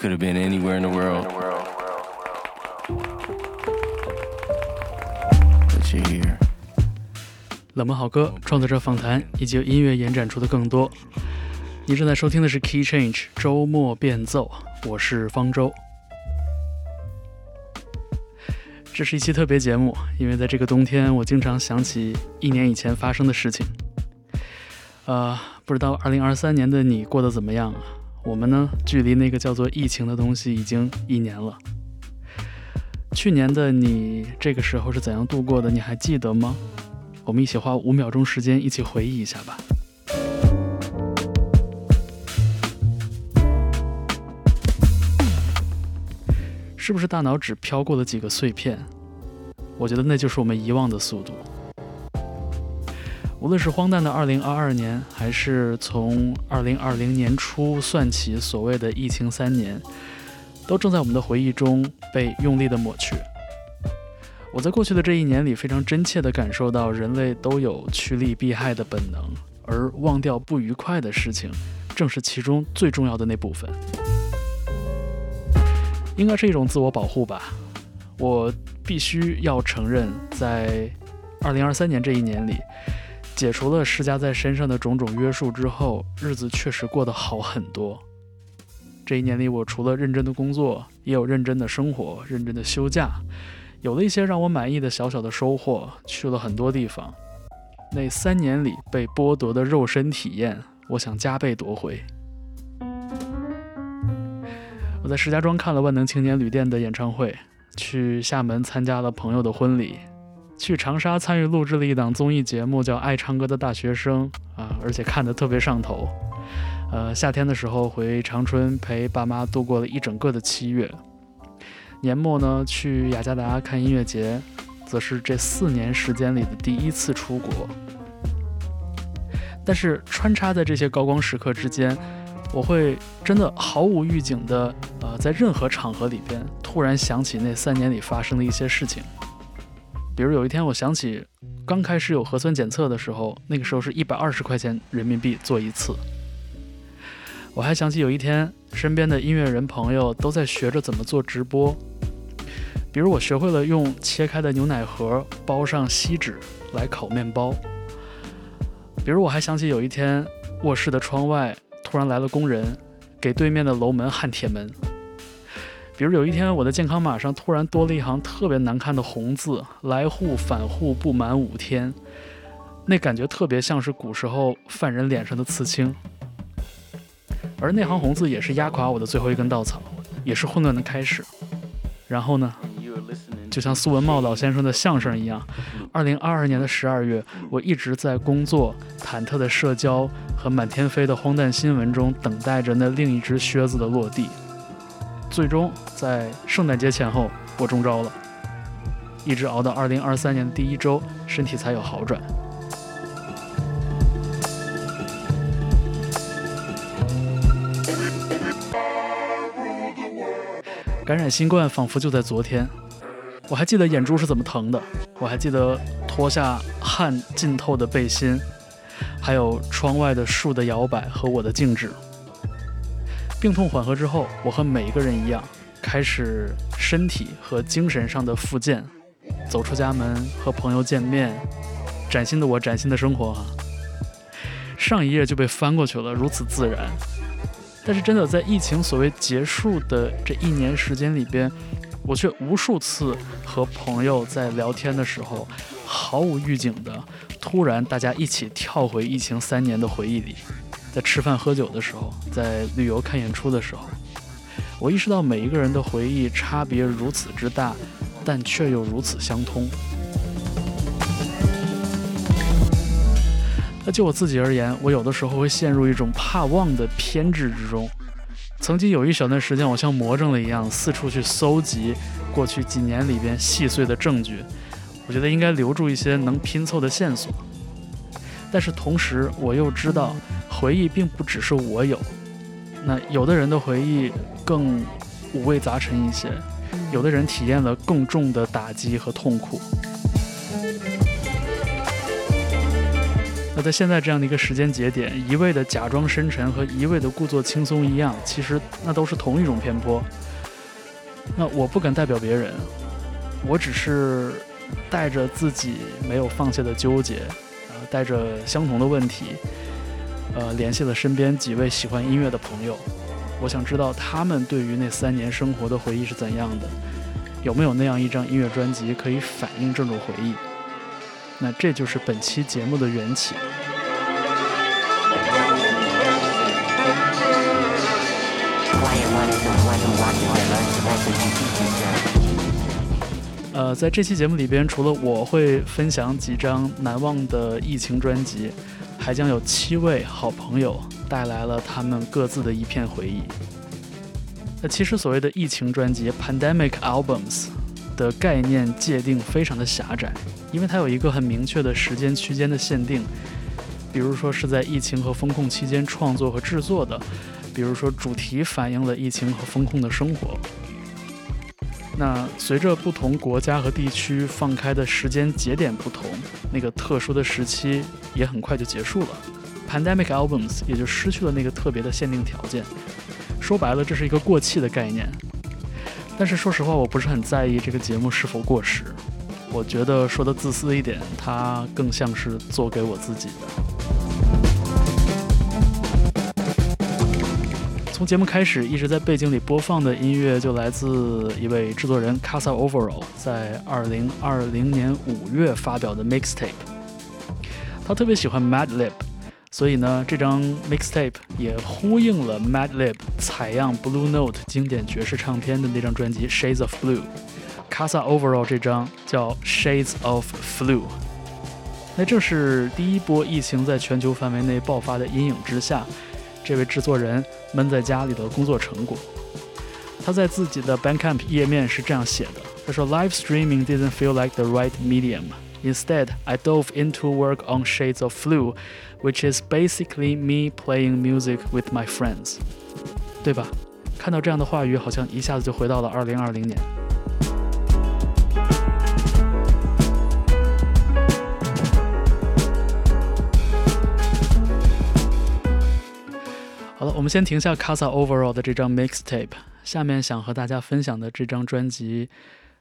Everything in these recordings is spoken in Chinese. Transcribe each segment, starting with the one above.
Could have been anywhere in the world. 冷门好歌、创作者访谈以及音乐延展出的更多。你正在收听的是 Key Change 周末变奏，我是方舟。这是一期特别节目，因为在这个冬天，我经常想起一年以前发生的事情。呃，不知道2023年的你过得怎么样啊？我们呢，距离那个叫做疫情的东西已经一年了。去年的你这个时候是怎样度过的？你还记得吗？我们一起花五秒钟时间，一起回忆一下吧。是不是大脑只飘过了几个碎片？我觉得那就是我们遗忘的速度。无论是荒诞的2022年，还是从2020年初算起所谓的疫情三年，都正在我们的回忆中被用力的抹去。我在过去的这一年里，非常真切地感受到人类都有趋利避害的本能，而忘掉不愉快的事情，正是其中最重要的那部分。应该是一种自我保护吧。我必须要承认，在2023年这一年里。解除了施加在身上的种种约束之后，日子确实过得好很多。这一年里，我除了认真的工作，也有认真的生活，认真的休假，有了一些让我满意的小小的收获，去了很多地方。那三年里被剥夺的肉身体验，我想加倍夺回。我在石家庄看了万能青年旅店的演唱会，去厦门参加了朋友的婚礼。去长沙参与录制了一档综艺节目，叫《爱唱歌的大学生》啊，而且看得特别上头。呃，夏天的时候回长春陪爸妈度过了一整个的七月。年末呢，去雅加达看音乐节，则是这四年时间里的第一次出国。但是穿插在这些高光时刻之间，我会真的毫无预警的，呃，在任何场合里边突然想起那三年里发生的一些事情。比如有一天，我想起刚开始有核酸检测的时候，那个时候是一百二十块钱人民币做一次。我还想起有一天，身边的音乐人朋友都在学着怎么做直播。比如我学会了用切开的牛奶盒包上锡纸来烤面包。比如我还想起有一天，卧室的窗外突然来了工人，给对面的楼门焊铁门。比如有一天，我的健康码上突然多了一行特别难看的红字：“来沪返沪不满五天。”那感觉特别像是古时候犯人脸上的刺青。而那行红字也是压垮我的最后一根稻草，也是混乱的开始。然后呢，就像苏文茂老先生的相声一样，二零二二年的十二月，我一直在工作、忐忑的社交和满天飞的荒诞新闻中，等待着那另一只靴子的落地。最终在圣诞节前后，我中招了，一直熬到二零二三年的第一周，身体才有好转。感染新冠仿佛就在昨天，我还记得眼珠是怎么疼的，我还记得脱下汗浸透的背心，还有窗外的树的摇摆和我的静止。病痛缓和之后，我和每一个人一样，开始身体和精神上的复健，走出家门和朋友见面，崭新的我，崭新的生活哈。上一页就被翻过去了，如此自然。但是真的在疫情所谓结束的这一年时间里边，我却无数次和朋友在聊天的时候，毫无预警的，突然大家一起跳回疫情三年的回忆里。在吃饭喝酒的时候，在旅游看演出的时候，我意识到每一个人的回忆差别如此之大，但却又如此相通。那就我自己而言，我有的时候会陷入一种怕忘的偏执之中。曾经有一小段时间，我像魔怔了一样，四处去搜集过去几年里边细碎的证据，我觉得应该留住一些能拼凑的线索。但是同时，我又知道。回忆并不只是我有，那有的人的回忆更五味杂陈一些，有的人体验了更重的打击和痛苦。那在现在这样的一个时间节点，一味的假装深沉和一味的故作轻松一样，其实那都是同一种偏颇。那我不敢代表别人，我只是带着自己没有放下的纠结，带着相同的问题，呃，联系了身边几位喜欢音乐的朋友，我想知道他们对于那三年生活的回忆是怎样的，有没有那样一张音乐专辑可以反映这种回忆？那这就是本期节目的缘起。呃，在这期节目里边，除了我会分享几张难忘的疫情专辑，还将有七位好朋友带来了他们各自的一片回忆。那其实所谓的疫情专辑 （pandemic albums） 的概念界定非常的狭窄。因为它有一个很明确的时间区间的限定，比如说是在疫情和风控期间创作和制作的，比如说主题反映了疫情和风控的生活。那随着不同国家和地区放开的时间节点不同，那个特殊的时期也很快就结束了，Pandemic Albums 也就失去了那个特别的限定条件。说白了，这是一个过气的概念。但是说实话，我不是很在意这个节目是否过时。我觉得说的自私一点，它更像是做给我自己的。从节目开始一直在背景里播放的音乐，就来自一位制作人 Casa Overall 在二零二零年五月发表的 Mixtape。他特别喜欢 Madlib，所以呢，这张 Mixtape 也呼应了 Madlib 采样 Blue Note 经典爵士唱片的那张专辑 Shades of Blue。Casa Overall 这张叫 Shades of Flu，那正是第一波疫情在全球范围内爆发的阴影之下，这位制作人闷在家里的工作成果。他在自己的 Bandcamp 页面是这样写的：“他说，Live streaming didn't feel like the right medium. Instead, I dove into work on Shades of Flu, which is basically me playing music with my friends。”对吧？看到这样的话语，好像一下子就回到了2020年。我们先停下 Casa Overall 的这张 Mixtape。下面想和大家分享的这张专辑，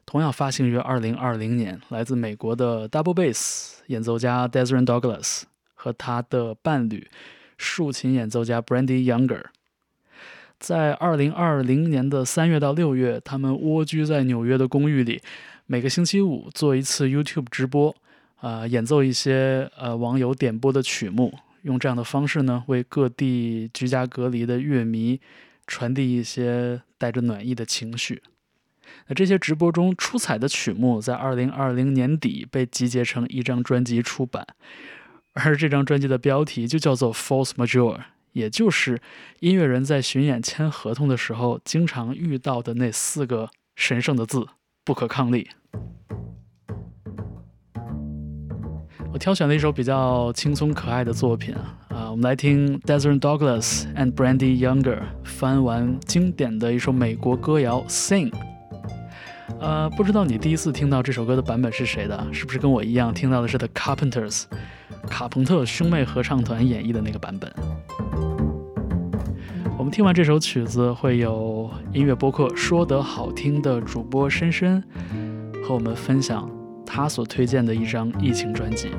同样发行于2020年，来自美国的 Double Bass 演奏家 Desron Douglas 和他的伴侣竖琴演奏家 Brandy Younger。在2020年的3月到6月，他们蜗居在纽约的公寓里，每个星期五做一次 YouTube 直播，啊，演奏一些呃网友点播的曲目。用这样的方式呢，为各地居家隔离的乐迷传递一些带着暖意的情绪。那这些直播中出彩的曲目，在二零二零年底被集结成一张专辑出版，而这张专辑的标题就叫做《False Major》，也就是音乐人在巡演签合同的时候经常遇到的那四个神圣的字：不可抗力。挑选了一首比较轻松可爱的作品啊，我们来听 Desert Douglas and Brandy Younger 翻完经典的一首美国歌谣《Sing》。呃，不知道你第一次听到这首歌的版本是谁的？是不是跟我一样听到的是 The Carpenters 卡朋特兄妹合唱团演绎的那个版本？我们听完这首曲子，会有音乐播客说得好听的主播深深和我们分享。他所推荐的一张疫情专辑。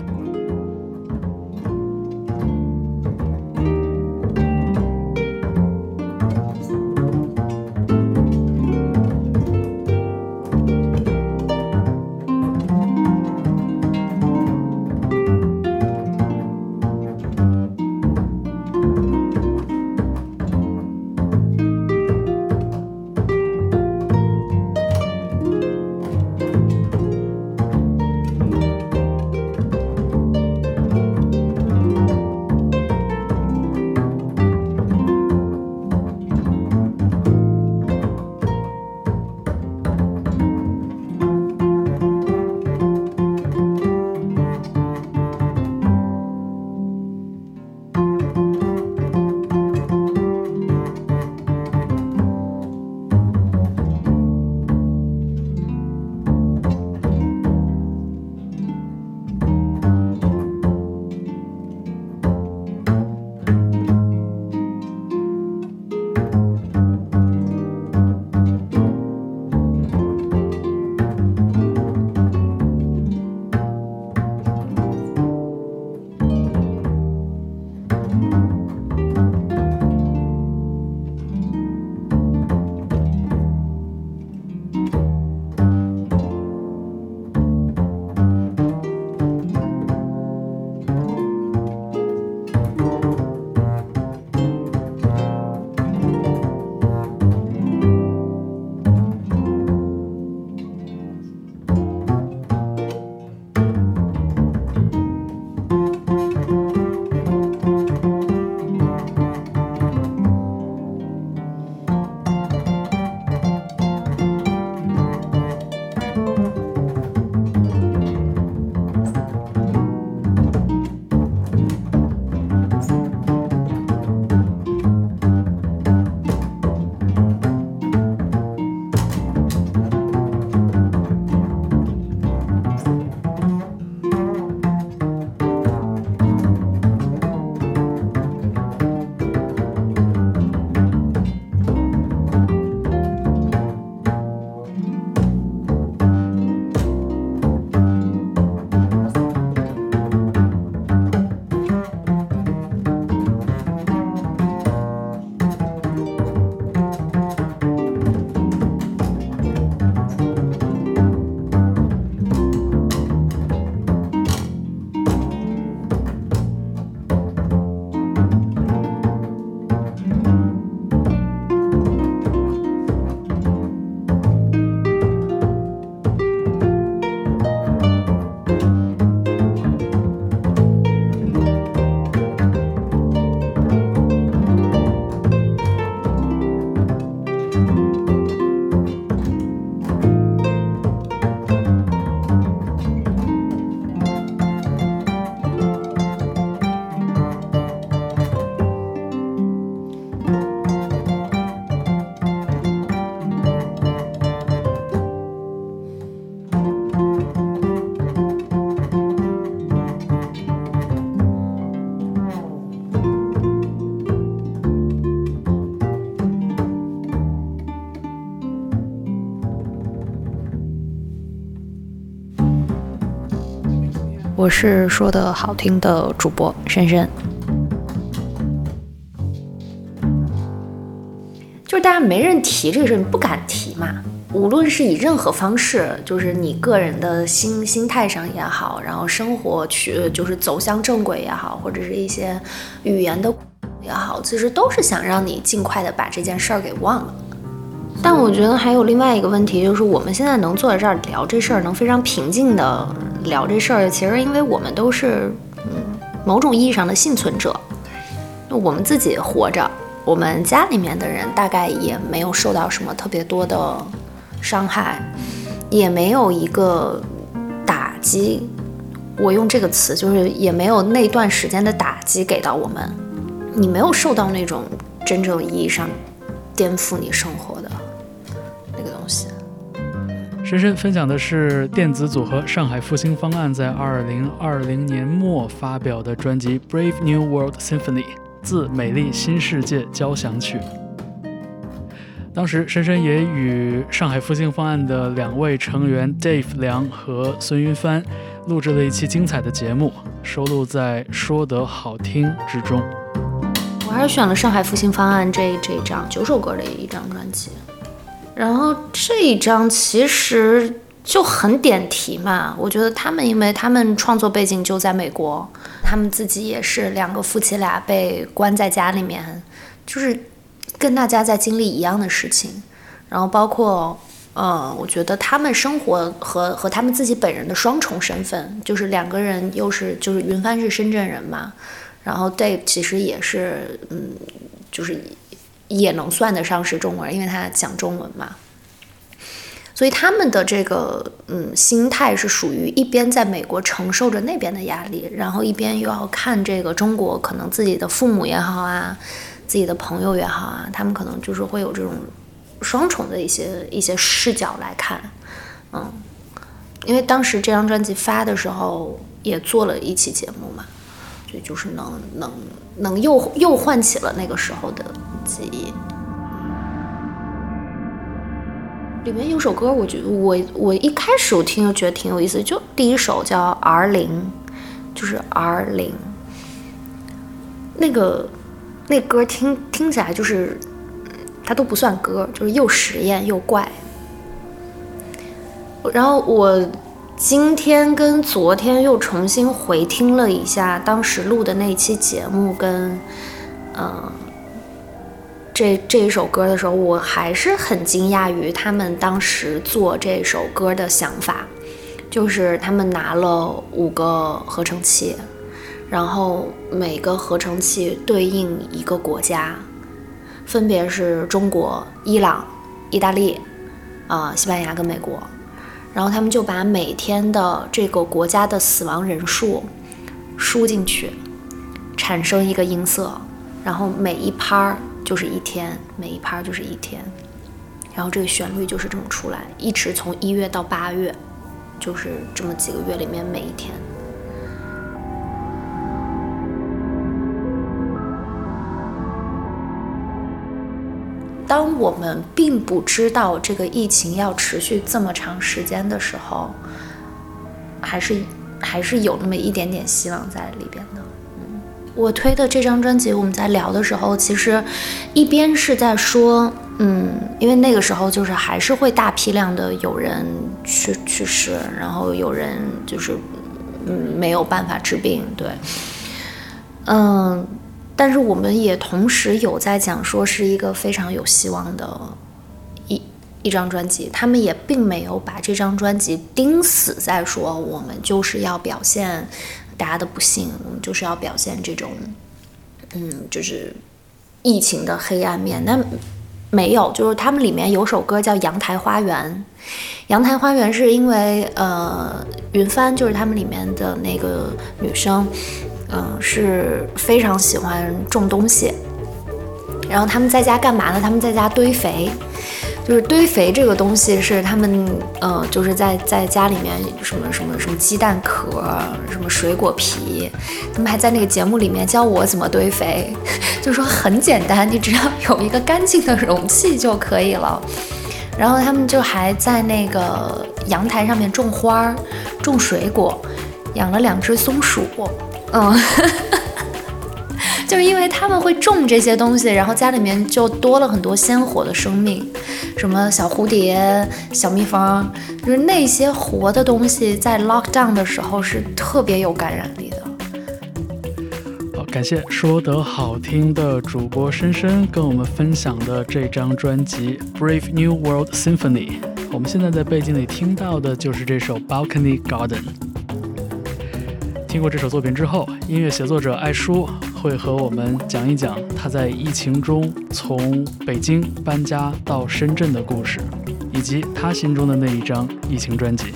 我是说的好听的主播深深。就是大家没人提这个事，你不敢提嘛。无论是以任何方式，就是你个人的心心态上也好，然后生活去就是走向正轨也好，或者是一些语言的也好，其实都是想让你尽快的把这件事儿给忘了。但我觉得还有另外一个问题，就是我们现在能坐在这儿聊这事儿，能非常平静的聊这事儿，其实因为我们都是嗯某种意义上的幸存者，那我们自己活着。我们家里面的人大概也没有受到什么特别多的伤害，也没有一个打击。我用这个词就是也没有那段时间的打击给到我们。你没有受到那种真正意义上颠覆你生活的那个东西。深深分享的是电子组合上海复兴方案在二零二零年末发表的专辑《Brave New World Symphony》。自《美丽新世界交响曲》，当时深深也与上海复兴方案的两位成员 Dave 梁和孙云帆录制了一期精彩的节目，收录在《说得好听》之中。我还是选了上海复兴方案这这张九首歌的一张专辑，然后这一张其实。就很点题嘛，我觉得他们，因为他们创作背景就在美国，他们自己也是两个夫妻俩被关在家里面，就是跟大家在经历一样的事情。然后包括，嗯，我觉得他们生活和和他们自己本人的双重身份，就是两个人又是就是云帆是深圳人嘛，然后 Dave 其实也是，嗯，就是也能算得上是中国人，因为他讲中文嘛。所以他们的这个嗯心态是属于一边在美国承受着那边的压力，然后一边又要看这个中国，可能自己的父母也好啊，自己的朋友也好啊，他们可能就是会有这种双重的一些一些视角来看，嗯，因为当时这张专辑发的时候也做了一期节目嘛，所以就是能能能又又唤起了那个时候的记忆。里面有首歌，我觉得我我一开始我听就觉得挺有意思，就第一首叫 R 零，就是 R 零，那个那歌听听起来就是，它都不算歌，就是又实验又怪。然后我今天跟昨天又重新回听了一下当时录的那期节目，跟嗯。这这一首歌的时候，我还是很惊讶于他们当时做这首歌的想法，就是他们拿了五个合成器，然后每个合成器对应一个国家，分别是中国、伊朗、意大利、啊西班牙跟美国，然后他们就把每天的这个国家的死亡人数输进去，产生一个音色，然后每一拍儿。就是一天，每一拍儿就是一天，然后这个旋律就是这么出来，一直从一月到八月，就是这么几个月里面每一天。当我们并不知道这个疫情要持续这么长时间的时候，还是还是有那么一点点希望在里边的。嗯我推的这张专辑，我们在聊的时候，其实一边是在说，嗯，因为那个时候就是还是会大批量的有人去去世，然后有人就是嗯没有办法治病，对，嗯，但是我们也同时有在讲说是一个非常有希望的一一张专辑，他们也并没有把这张专辑钉死在说我们就是要表现。大家的不幸，我们就是要表现这种，嗯，就是疫情的黑暗面。那没有，就是他们里面有首歌叫《阳台花园》。阳台花园是因为，呃，云帆就是他们里面的那个女生，嗯，是非常喜欢种东西。然后他们在家干嘛呢？他们在家堆肥。就是堆肥这个东西是他们，呃，就是在在家里面什么什么什么鸡蛋壳，什么水果皮，他们还在那个节目里面教我怎么堆肥，就说很简单，你只要有一个干净的容器就可以了。然后他们就还在那个阳台上面种花儿、种水果，养了两只松鼠，嗯，就是因为他们会种这些东西，然后家里面就多了很多鲜活的生命，什么小蝴蝶、小蜜蜂，就是那些活的东西，在 lockdown 的时候是特别有感染力的。好，感谢说得好听的主播深深跟我们分享的这张专辑《Brave New World Symphony》。我们现在在背景里听到的就是这首《Balcony Garden》。听过这首作品之后，音乐写作者艾舒会和我们讲一讲他在疫情中从北京搬家到深圳的故事，以及他心中的那一张疫情专辑。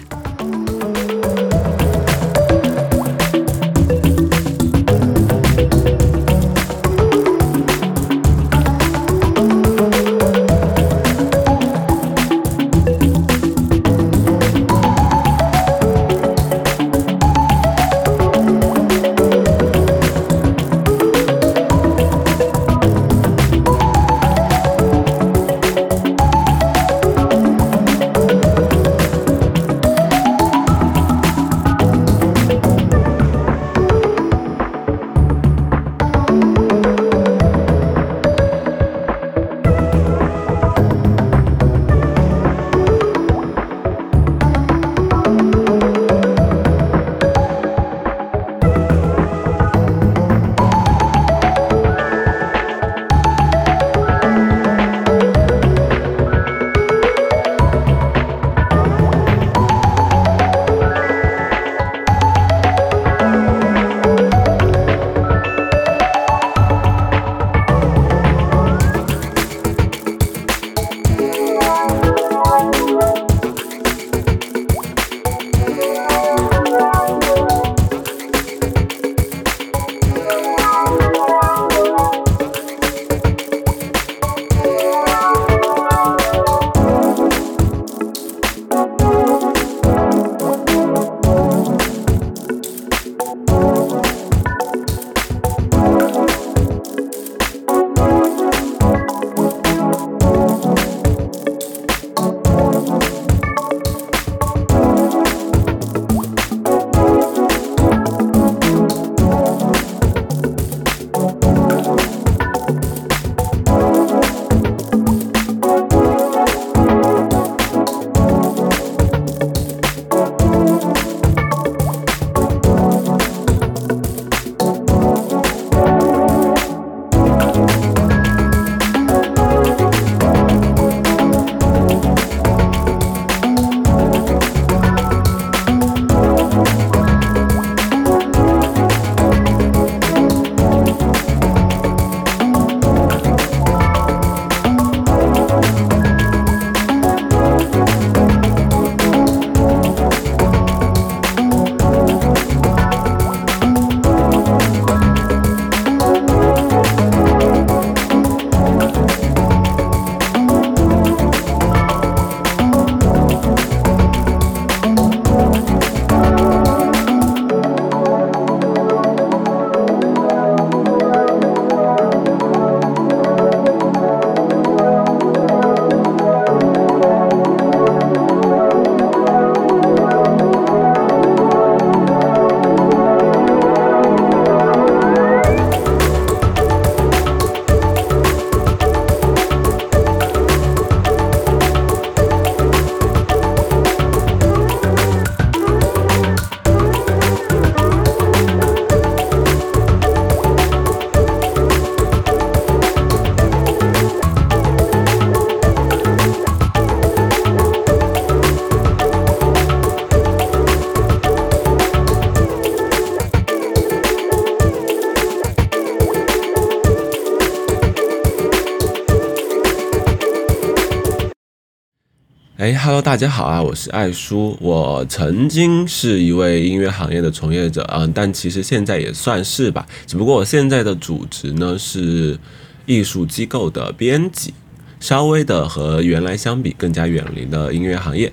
哎，Hello，大家好啊，我是爱叔。我曾经是一位音乐行业的从业者啊，但其实现在也算是吧。只不过我现在的主职呢是艺术机构的编辑，稍微的和原来相比更加远离了音乐行业。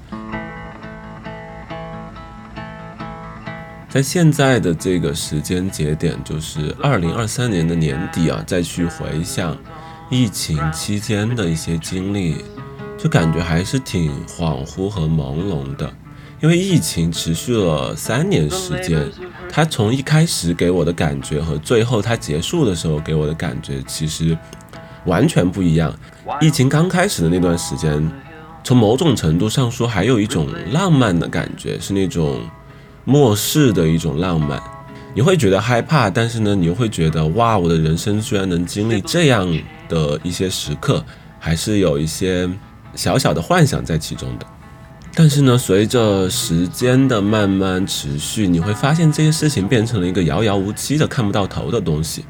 在现在的这个时间节点，就是二零二三年的年底啊，再去回想疫情期间的一些经历。就感觉还是挺恍惚和朦胧的，因为疫情持续了三年时间，它从一开始给我的感觉和最后它结束的时候给我的感觉其实完全不一样。疫情刚开始的那段时间，从某种程度上说，还有一种浪漫的感觉，是那种末世的一种浪漫。你会觉得害怕，但是呢，你又会觉得哇，我的人生居然能经历这样的一些时刻，还是有一些小小的幻想在其中的。但是呢，随着时间的慢慢持续，你会发现这些事情变成了一个遥遥无期的看不到头的东西。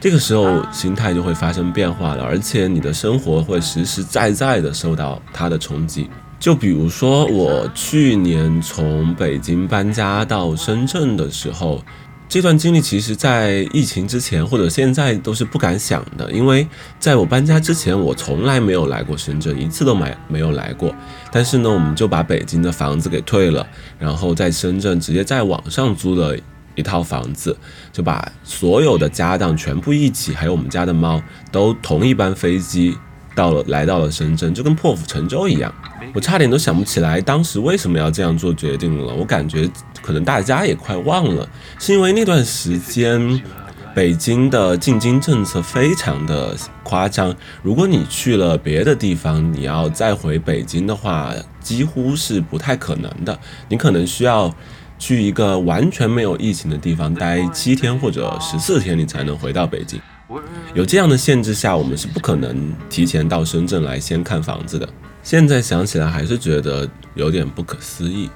这个时候，心态就会发生变化了，而且你的生活会实实在在的受到它的冲击。就比如说，我去年从北京搬家到深圳的时候。这段经历其实，在疫情之前或者现在都是不敢想的，因为在我搬家之前，我从来没有来过深圳，一次都没没有来过。但是呢，我们就把北京的房子给退了，然后在深圳直接在网上租了一套房子，就把所有的家当全部一起，还有我们家的猫，都同一班飞机到了，来到了深圳，就跟破釜沉舟一样。我差点都想不起来当时为什么要这样做决定了。我感觉可能大家也快忘了，是因为那段时间北京的进京政策非常的夸张。如果你去了别的地方，你要再回北京的话，几乎是不太可能的。你可能需要去一个完全没有疫情的地方待七天或者十四天，你才能回到北京。有这样的限制下，我们是不可能提前到深圳来先看房子的。现在想起来还是觉得有点不可思议。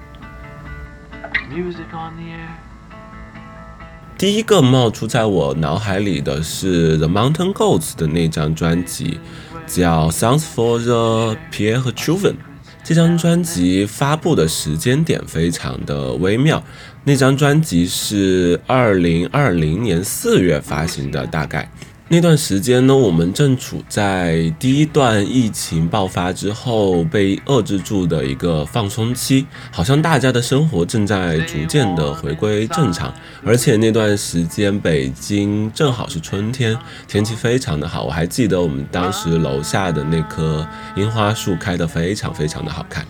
第一个冒出在我脑海里的是 The Mountain Goats 的那张专辑，叫 Songs for the Pierre Children。这张专辑发布的时间点非常的微妙，那张专辑是二零二零年四月发行的，大概。那段时间呢，我们正处在第一段疫情爆发之后被遏制住的一个放松期，好像大家的生活正在逐渐的回归正常。而且那段时间北京正好是春天，天气非常的好。我还记得我们当时楼下的那棵樱花树开得非常非常的好看。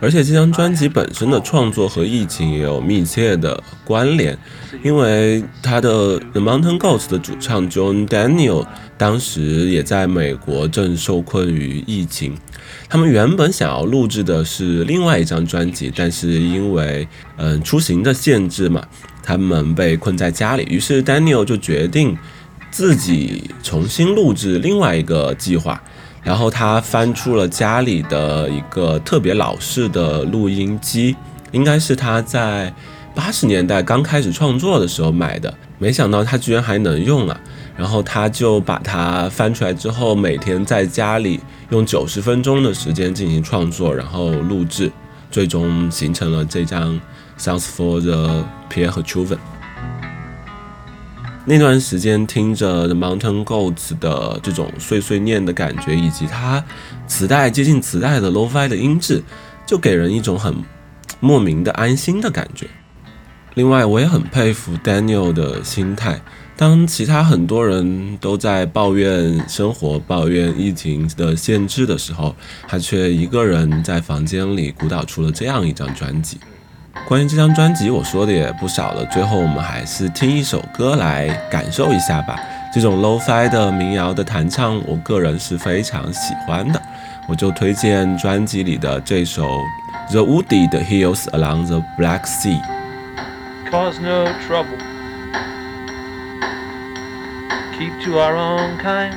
而且这张专辑本身的创作和疫情也有密切的关联，因为他的 The Mountain Goats 的主唱 John Daniel 当时也在美国正受困于疫情，他们原本想要录制的是另外一张专辑，但是因为嗯出行的限制嘛，他们被困在家里，于是 Daniel 就决定自己重新录制另外一个计划。然后他翻出了家里的一个特别老式的录音机，应该是他在八十年代刚开始创作的时候买的，没想到他居然还能用啊！然后他就把它翻出来之后，每天在家里用九十分钟的时间进行创作，然后录制，最终形成了这张《Sounds for the Pierre 和 Children》。那段时间听着 Mountain Goats 的这种碎碎念的感觉，以及它磁带接近磁带的 Lo-Fi 的音质，就给人一种很莫名的安心的感觉。另外，我也很佩服 Daniel 的心态。当其他很多人都在抱怨生活、抱怨疫情的限制的时候，他却一个人在房间里鼓捣出了这样一张专辑。关于这张专辑，我说的也不少了。最后，我们还是听一首歌来感受一下吧。这种 lo-fi 的民谣的弹唱，我个人是非常喜欢的。我就推荐专辑里的这首《The Wooded Hills Along the Black Sea》。Cause no trouble. Keep to our own kind.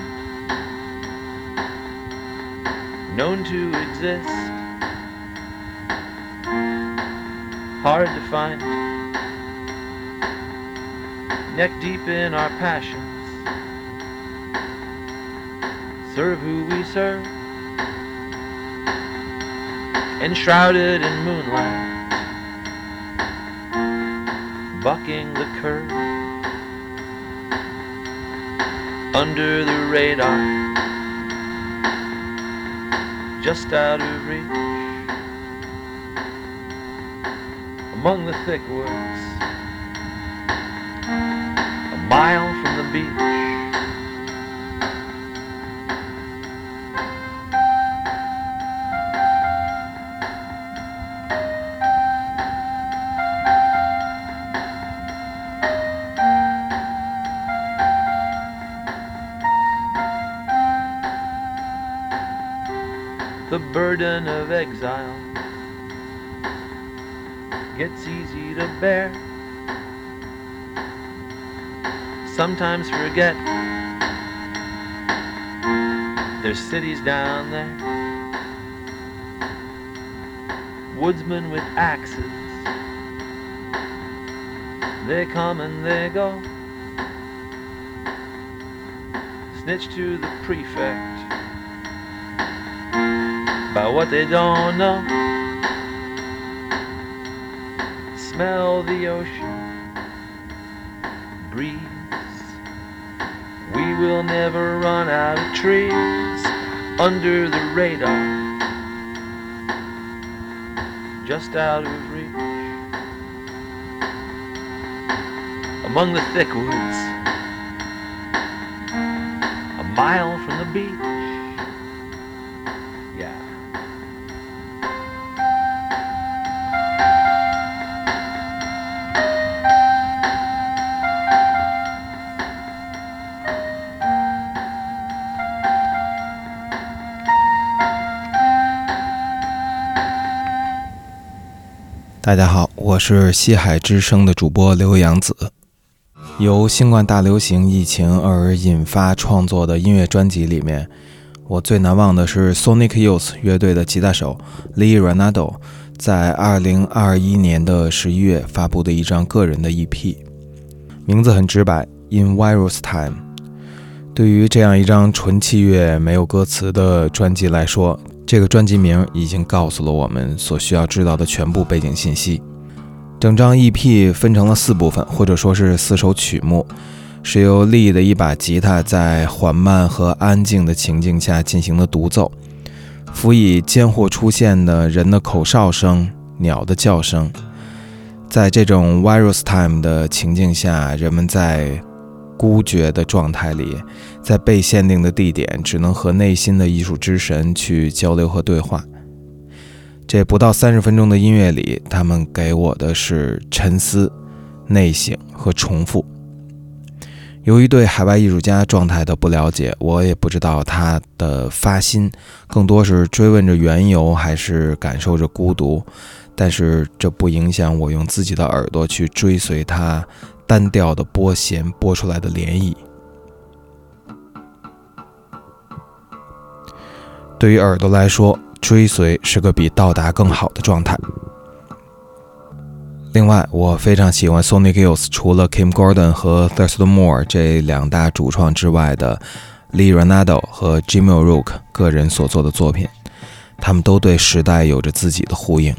Known to exist. Hard to find. Neck deep in our passions, serve who we serve, enshrouded in moonlight, bucking the curve. Under the radar, just out of reach. among the thick woods, a mile from the beach. The burden of exile gets easy to bear. Sometimes forget there's cities down there, woodsmen with axes. They come and they go. Snitch to the prefect about what they don't know. Smell the ocean, breeze. We will never run out of trees under the radar, just out of reach. Among the thick woods, a mile from the beach. 大家好，我是西海之声的主播刘洋子。由新冠大流行疫情而引发创作的音乐专辑里面，我最难忘的是 Sonic Youth 乐队的吉他手 Lee Ranaldo 在2021年的十一月发布的一张个人的 EP，名字很直白，In Virus Time。对于这样一张纯器乐、没有歌词的专辑来说，这个专辑名已经告诉了我们所需要知道的全部背景信息。整张 EP 分成了四部分，或者说是四首曲目，是由利的一把吉他在缓慢和安静的情境下进行的独奏，辅以间或出现的人的口哨声、鸟的叫声。在这种 virus time 的情境下，人们在孤绝的状态里，在被限定的地点，只能和内心的艺术之神去交流和对话。这不到三十分钟的音乐里，他们给我的是沉思、内省和重复。由于对海外艺术家状态的不了解，我也不知道他的发心更多是追问着缘由，还是感受着孤独。但是这不影响我用自己的耳朵去追随他单调的拨弦拨出来的涟漪。对于耳朵来说，追随是个比到达更好的状态。另外，我非常喜欢 Sonic Youth 除了 Kim Gordon 和 Thurston Moore 这两大主创之外的 Lee Ranaldo 和 Jimmy Rook 个人所做的作品，他们都对时代有着自己的呼应。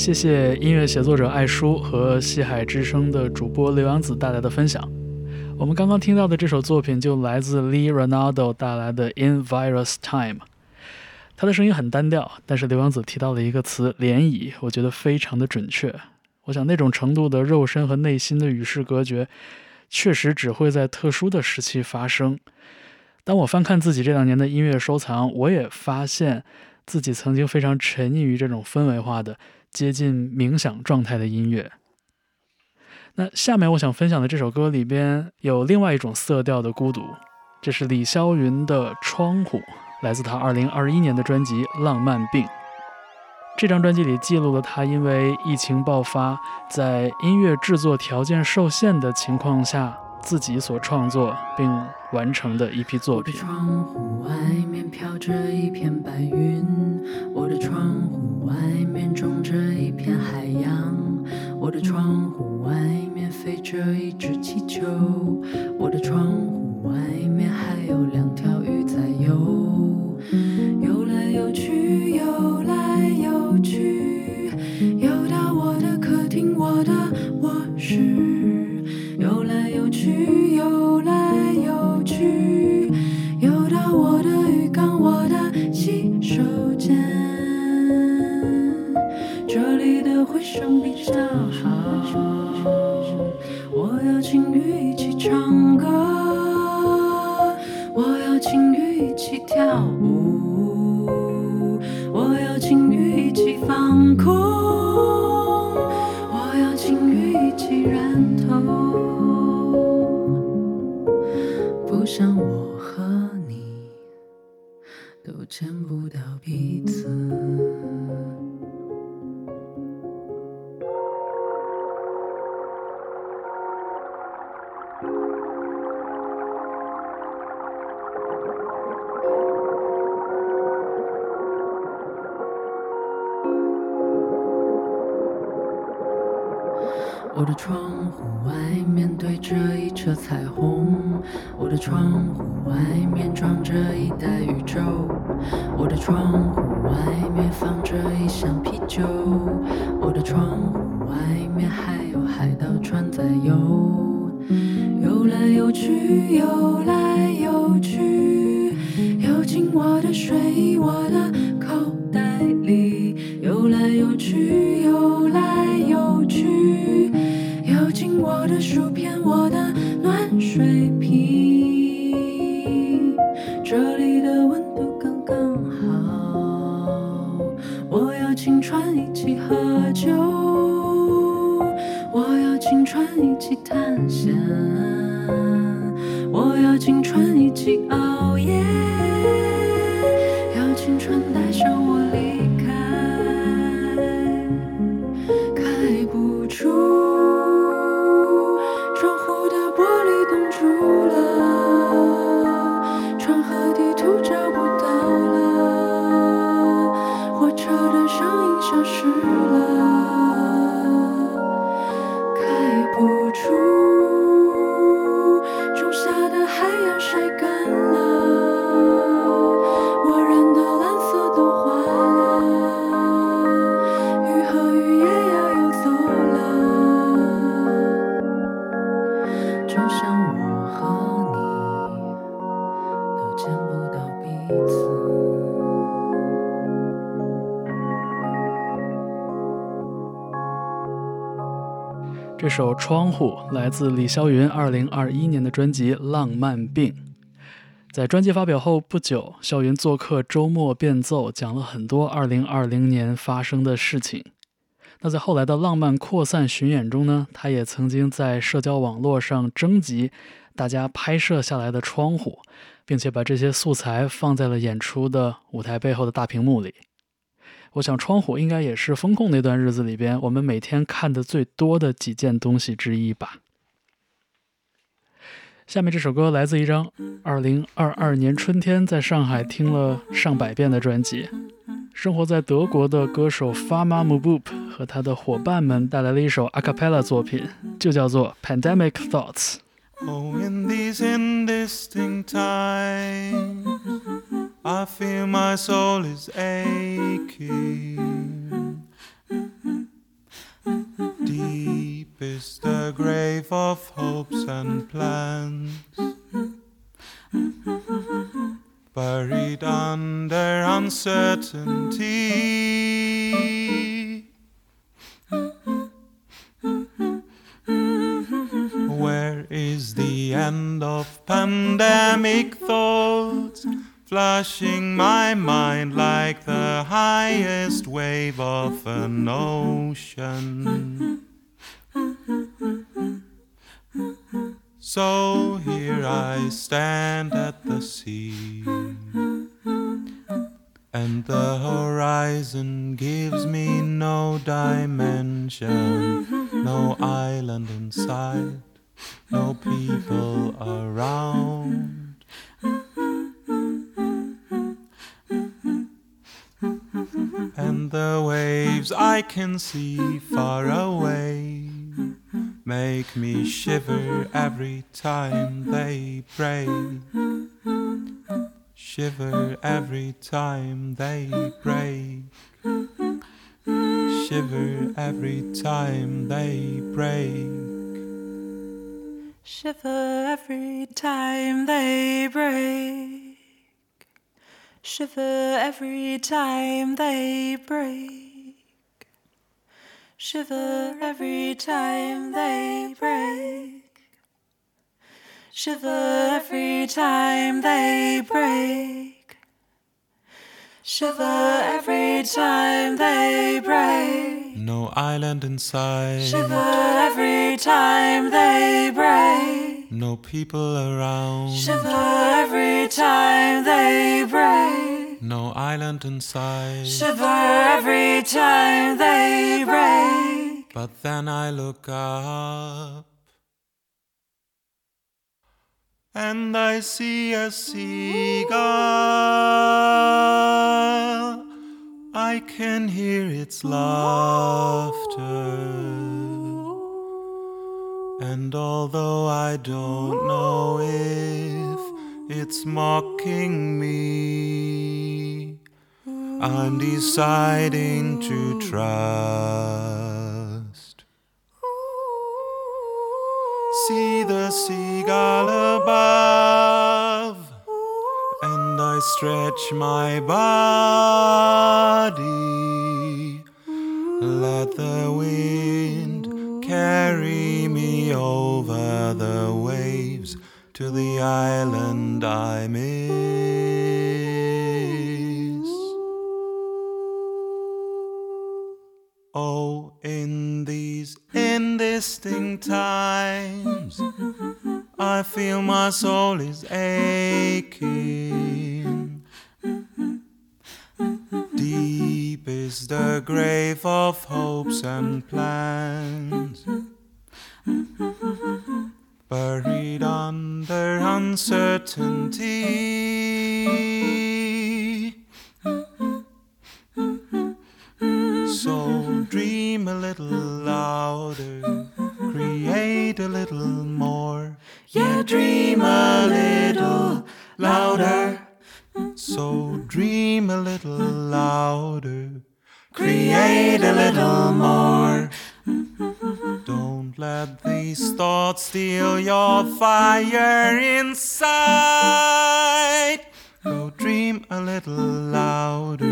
谢谢音乐写作者艾舒和西海之声的主播刘洋子带来的分享。我们刚刚听到的这首作品就来自 Lee Ronaldo 带来的《In Virus Time》。他的声音很单调，但是刘洋子提到了一个词“涟漪”，我觉得非常的准确。我想那种程度的肉身和内心的与世隔绝，确实只会在特殊的时期发生。当我翻看自己这两年的音乐收藏，我也发现自己曾经非常沉溺于这种氛围化的、接近冥想状态的音乐。那下面我想分享的这首歌里边有另外一种色调的孤独，这是李霄云的《窗户》，来自他2021年的专辑《浪漫病》。这张专辑里记录了他因为疫情爆发，在音乐制作条件受限的情况下，自己所创作并完成的一批作品。窗户外面飘着一片白云，我的窗户外，我的窗户外面飞着一只气球，我的窗户外面还有两条鱼在游，游来游去，游来游去，游到我的客厅，我的卧室，游来游去，游来游去，游到我的浴缸，我的洗手间。里的回声比较好，我要请雨一起唱歌，我要请雨一起跳舞，首《窗户》来自李霄云2021年的专辑《浪漫病》。在专辑发表后不久，霄云做客周末变奏，讲了很多2020年发生的事情。那在后来的浪漫扩散巡演中呢，他也曾经在社交网络上征集大家拍摄下来的窗户，并且把这些素材放在了演出的舞台背后的大屏幕里。我想，窗户应该也是风控那段日子里边我们每天看的最多的几件东西之一吧。下面这首歌来自一张2022年春天在上海听了上百遍的专辑。生活在德国的歌手 Fama Mubup 和他的伙伴们带来了一首 a cappella 作品，就叫做《Pandemic Thoughts》。Oh, in these indistinct times, I feel my soul is aching. Deep is the grave of hopes and plans. Buried under uncertainty. Where is the end of pandemic thoughts? Flashing my mind like the highest wave of an ocean. So here I stand at the sea. And the horizon gives me no dimension, no island in sight, no people around. And the waves I can see far away make me shiver every time they break. Shiver every time they break. Shiver every time they break. Shiver every time they break. Shiver every time they break. Shiver every time they break. Shiver every time they break. Shiver every time they break. No island in sight, Shiver every time they break. No people around. Shiver every time they break. No island in sight. Shiver every time they break. But then I look up and I see a seagull. I can hear its laughter. And although I don't know if it's mocking me, I'm deciding to trust. See the seagull above, and I stretch my body. Let the wind carry me over the waves to the island I miss. Oh, in these indistinct times, I feel my soul is aching. Deep is the grave of hopes and plans, buried under uncertainty. So dream a little louder, create a little more. Yeah, dream a little louder. So dream a little louder, create a little more. Don't let these thoughts steal your fire inside. Go dream a little louder.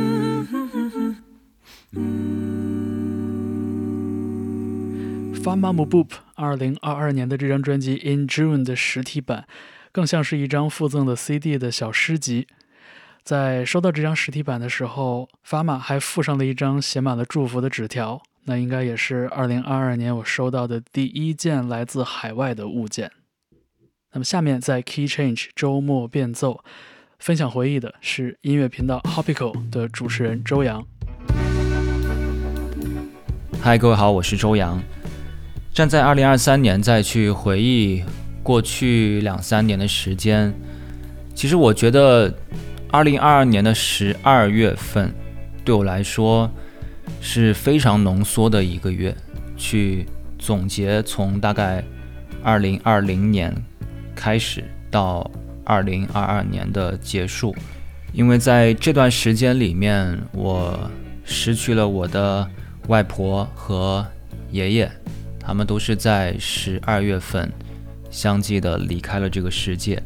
《Fun Mom Boop》二零二二年的这张专辑《In June》的实体版，更像是一张附赠的 CD 的小诗集。在收到这张实体版的时候，法玛还附上了一张写满了祝福的纸条，那应该也是二零二二年我收到的第一件来自海外的物件。那么下面在 Key Change 周末变奏分享回忆的是音乐频道 Hopical 的主持人周洋。嗨，各位好，我是周洋。站在二零二三年再去回忆过去两三年的时间，其实我觉得二零二二年的十二月份对我来说是非常浓缩的一个月，去总结从大概二零二零年开始到二零二二年的结束，因为在这段时间里面，我失去了我的外婆和爷爷，他们都是在十二月份相继的离开了这个世界。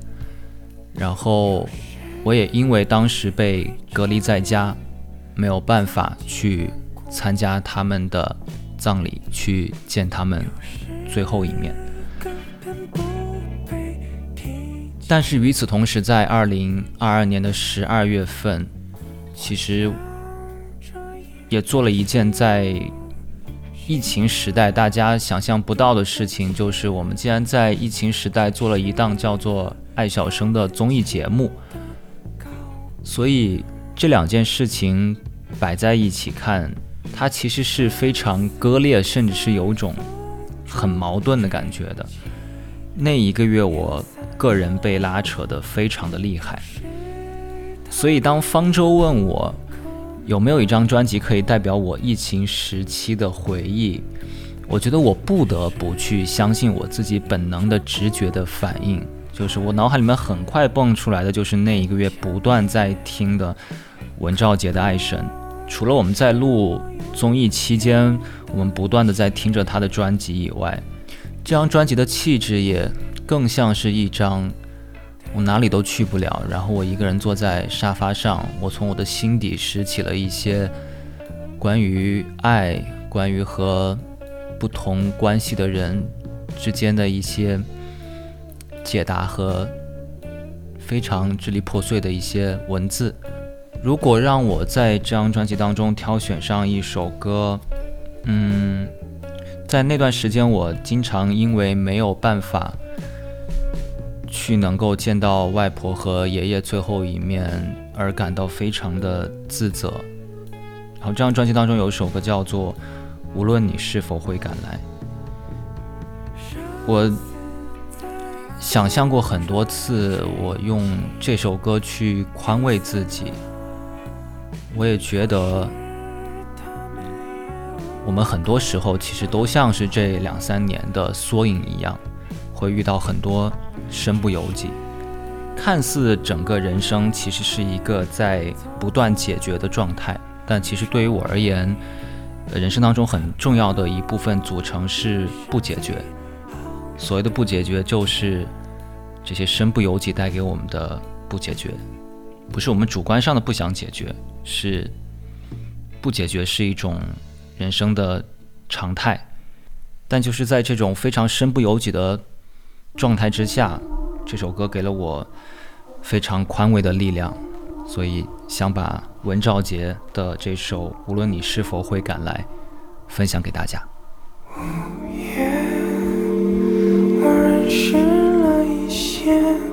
然后我也因为当时被隔离在家，没有办法去参加他们的葬礼，去见他们最后一面。但是与此同时，在二零二二年的十二月份，其实也做了一件在疫情时代大家想象不到的事情，就是我们竟然在疫情时代做了一档叫做《爱小生》的综艺节目。所以这两件事情摆在一起看，它其实是非常割裂，甚至是有种很矛盾的感觉的。那一个月我。个人被拉扯得非常的厉害，所以当方舟问我有没有一张专辑可以代表我疫情时期的回忆，我觉得我不得不去相信我自己本能的直觉的反应，就是我脑海里面很快蹦出来的就是那一个月不断在听的文兆杰的《爱神》，除了我们在录综艺期间我们不断的在听着他的专辑以外，这张专辑的气质也。更像是一张我哪里都去不了，然后我一个人坐在沙发上，我从我的心底拾起了一些关于爱、关于和不同关系的人之间的一些解答和非常支离破碎的一些文字。如果让我在这张专辑当中挑选上一首歌，嗯，在那段时间我经常因为没有办法。去能够见到外婆和爷爷最后一面而感到非常的自责。然后这张专辑当中有一首歌叫做《无论你是否会赶来》，我想象过很多次，我用这首歌去宽慰自己。我也觉得，我们很多时候其实都像是这两三年的缩影一样，会遇到很多。身不由己，看似整个人生其实是一个在不断解决的状态，但其实对于我而言，人生当中很重要的一部分组成是不解决。所谓的不解决，就是这些身不由己带给我们的不解决，不是我们主观上的不想解决，是不解决是一种人生的常态。但就是在这种非常身不由己的。状态之下，这首歌给了我非常宽慰的力量，所以想把文兆杰的这首《无论你是否会赶来》分享给大家。湿了一些。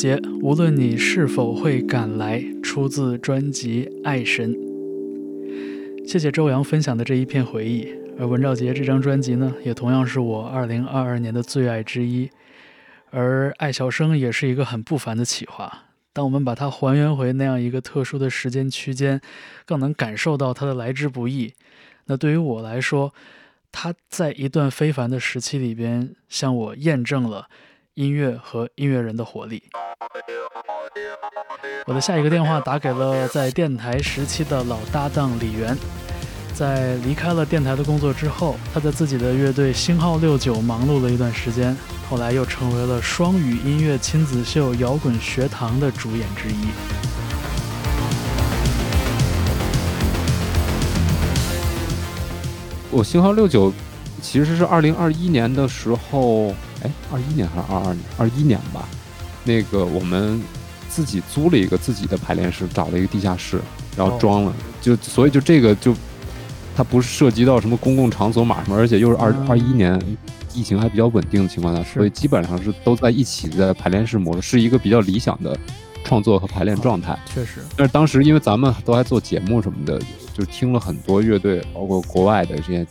杰，无论你是否会赶来，出自专辑《爱神》。谢谢周洋分享的这一片回忆。而文兆杰这张专辑呢，也同样是我2022年的最爱之一。而《爱小生》也是一个很不凡的企划。当我们把它还原回那样一个特殊的时间区间，更能感受到它的来之不易。那对于我来说，它在一段非凡的时期里边，向我验证了音乐和音乐人的活力。我的下一个电话打给了在电台时期的老搭档李源。在离开了电台的工作之后，他在自己的乐队星号六九忙碌了一段时间，后来又成为了双语音乐亲子秀《摇滚学堂》的主演之一。我星号六九其实是二零二一年的时候，哎，二一年还是二二年？二一年吧。那个我们自己租了一个自己的排练室，找了一个地下室，然后装了，就所以就这个就它不是涉及到什么公共场所码什么，而且又是二二一年疫情还比较稳定的情况下，所以基本上是都在一起在排练室模式，是一个比较理想的创作和排练状态。确实，但是当时因为咱们都还做节目什么的，就听了很多乐队，包括国外的这些，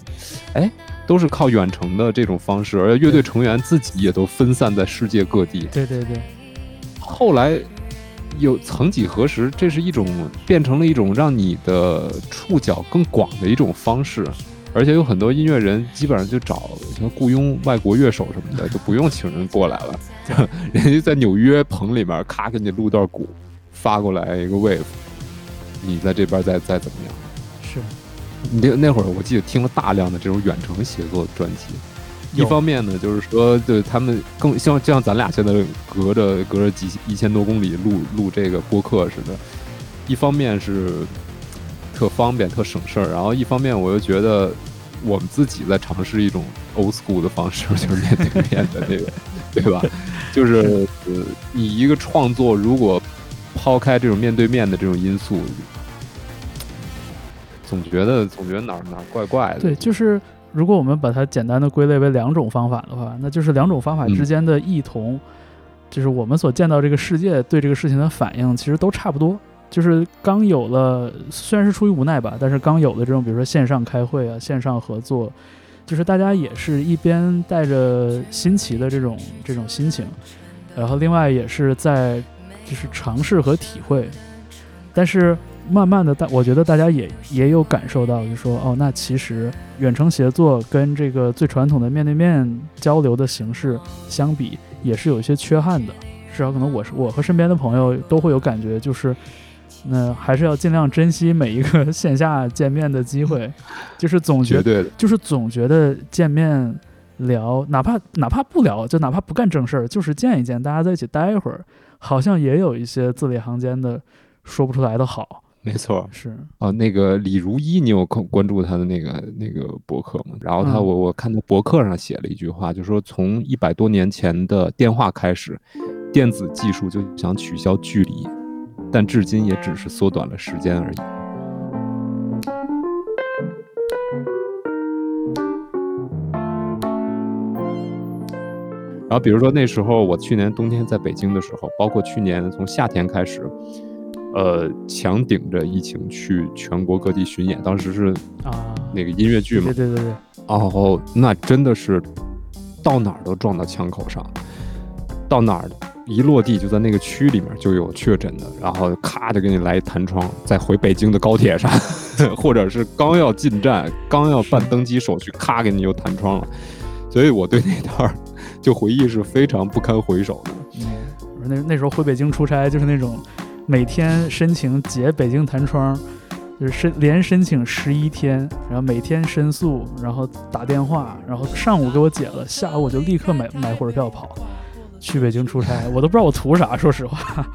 哎，都是靠远程的这种方式，而且乐队成员自己也都分散在世界各地。对对对。后来有曾几何时，这是一种变成了一种让你的触角更广的一种方式，而且有很多音乐人基本上就找什么雇佣外国乐手什么的，就不用请人过来了，人家在纽约棚里面咔给你录段鼓，发过来一个 wave，你在这边再再怎么样？那那会儿我记得听了大量的这种远程协作的专辑。一方面呢，就是说，对他们更像就像咱俩现在隔着隔着几一千多公里录录这个播客似的。一方面是特方便、特省事儿，然后一方面我又觉得我们自己在尝试一种 old school 的方式，就是面对面的那个，对吧？就是呃，你一个创作如果抛开这种面对面的这种因素，总觉得总觉得哪儿哪儿怪怪的。对，就是。如果我们把它简单的归类为两种方法的话，那就是两种方法之间的异同，就是我们所见到这个世界对这个事情的反应，其实都差不多。就是刚有了，虽然是出于无奈吧，但是刚有的这种，比如说线上开会啊、线上合作，就是大家也是一边带着新奇的这种这种心情，然后另外也是在就是尝试和体会，但是。慢慢的，大我觉得大家也也有感受到，就说哦，那其实远程协作跟这个最传统的面对面交流的形式相比，也是有一些缺憾的。至少可能我是我和身边的朋友都会有感觉，就是那还是要尽量珍惜每一个 线下见面的机会，就是总觉得就是总觉得见面聊，哪怕哪怕不聊，就哪怕不干正事儿，就是见一见，大家在一起待一会儿，好像也有一些字里行间的说不出来的好。没错，是啊，那个李如一，你有关关注他的那个那个博客吗？然后他，我我看他博客上写了一句话，就说从一百多年前的电话开始，电子技术就想取消距离，但至今也只是缩短了时间而已。然后，比如说那时候，我去年冬天在北京的时候，包括去年从夏天开始。呃，强顶着疫情去全国各地巡演，当时是啊，那个音乐剧嘛对，对对对，哦，那真的是到哪儿都撞到枪口上，到哪儿一落地就在那个区里面就有确诊的，然后咔就给你来一弹窗，在回北京的高铁上，或者是刚要进站，刚要办登机手续，咔给你又弹窗了，所以我对那段儿就回忆是非常不堪回首的。嗯那那时候回北京出差，就是那种每天申请解北京弹窗，就是申连申请十一天，然后每天申诉，然后打电话，然后上午给我解了，下午我就立刻买买火车票跑去北京出差，我都不知道我图啥，说实话。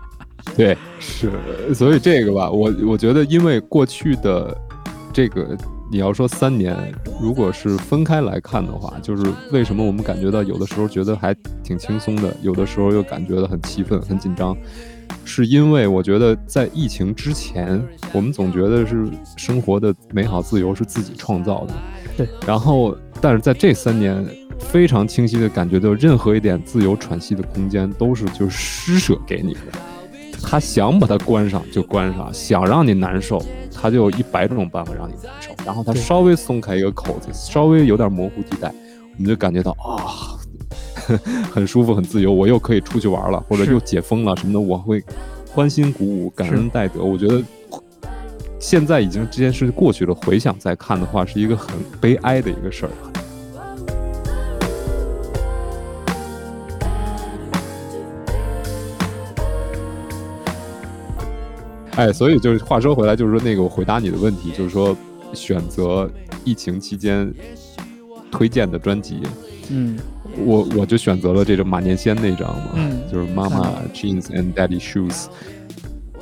对，是，所以这个吧，我我觉得，因为过去的这个，你要说三年，如果是分开来看的话，就是为什么我们感觉到有的时候觉得还挺轻松的，有的时候又感觉到很气愤、很紧张，是因为我觉得在疫情之前，我们总觉得是生活的美好自由是自己创造的，对，然后但是在这三年。非常清晰的感觉到，任何一点自由喘息的空间都是就是施舍给你的。他想把它关上就关上，想让你难受，他就有一百种办法让你难受。然后他稍微松开一个口子，稍微有点模糊地带，我们就感觉到啊，很舒服、很自由，我又可以出去玩了，或者又解封了什么的，我会欢欣鼓舞、感恩戴德。我觉得现在已经这件事过去了，回想再看的话，是一个很悲哀的一个事儿。哎，所以就是话说回来，就是说那个我回答你的问题，就是说选择疫情期间推荐的专辑，嗯，我我就选择了这个马念先那张嘛，嗯就是妈妈 jeans and daddy shoes，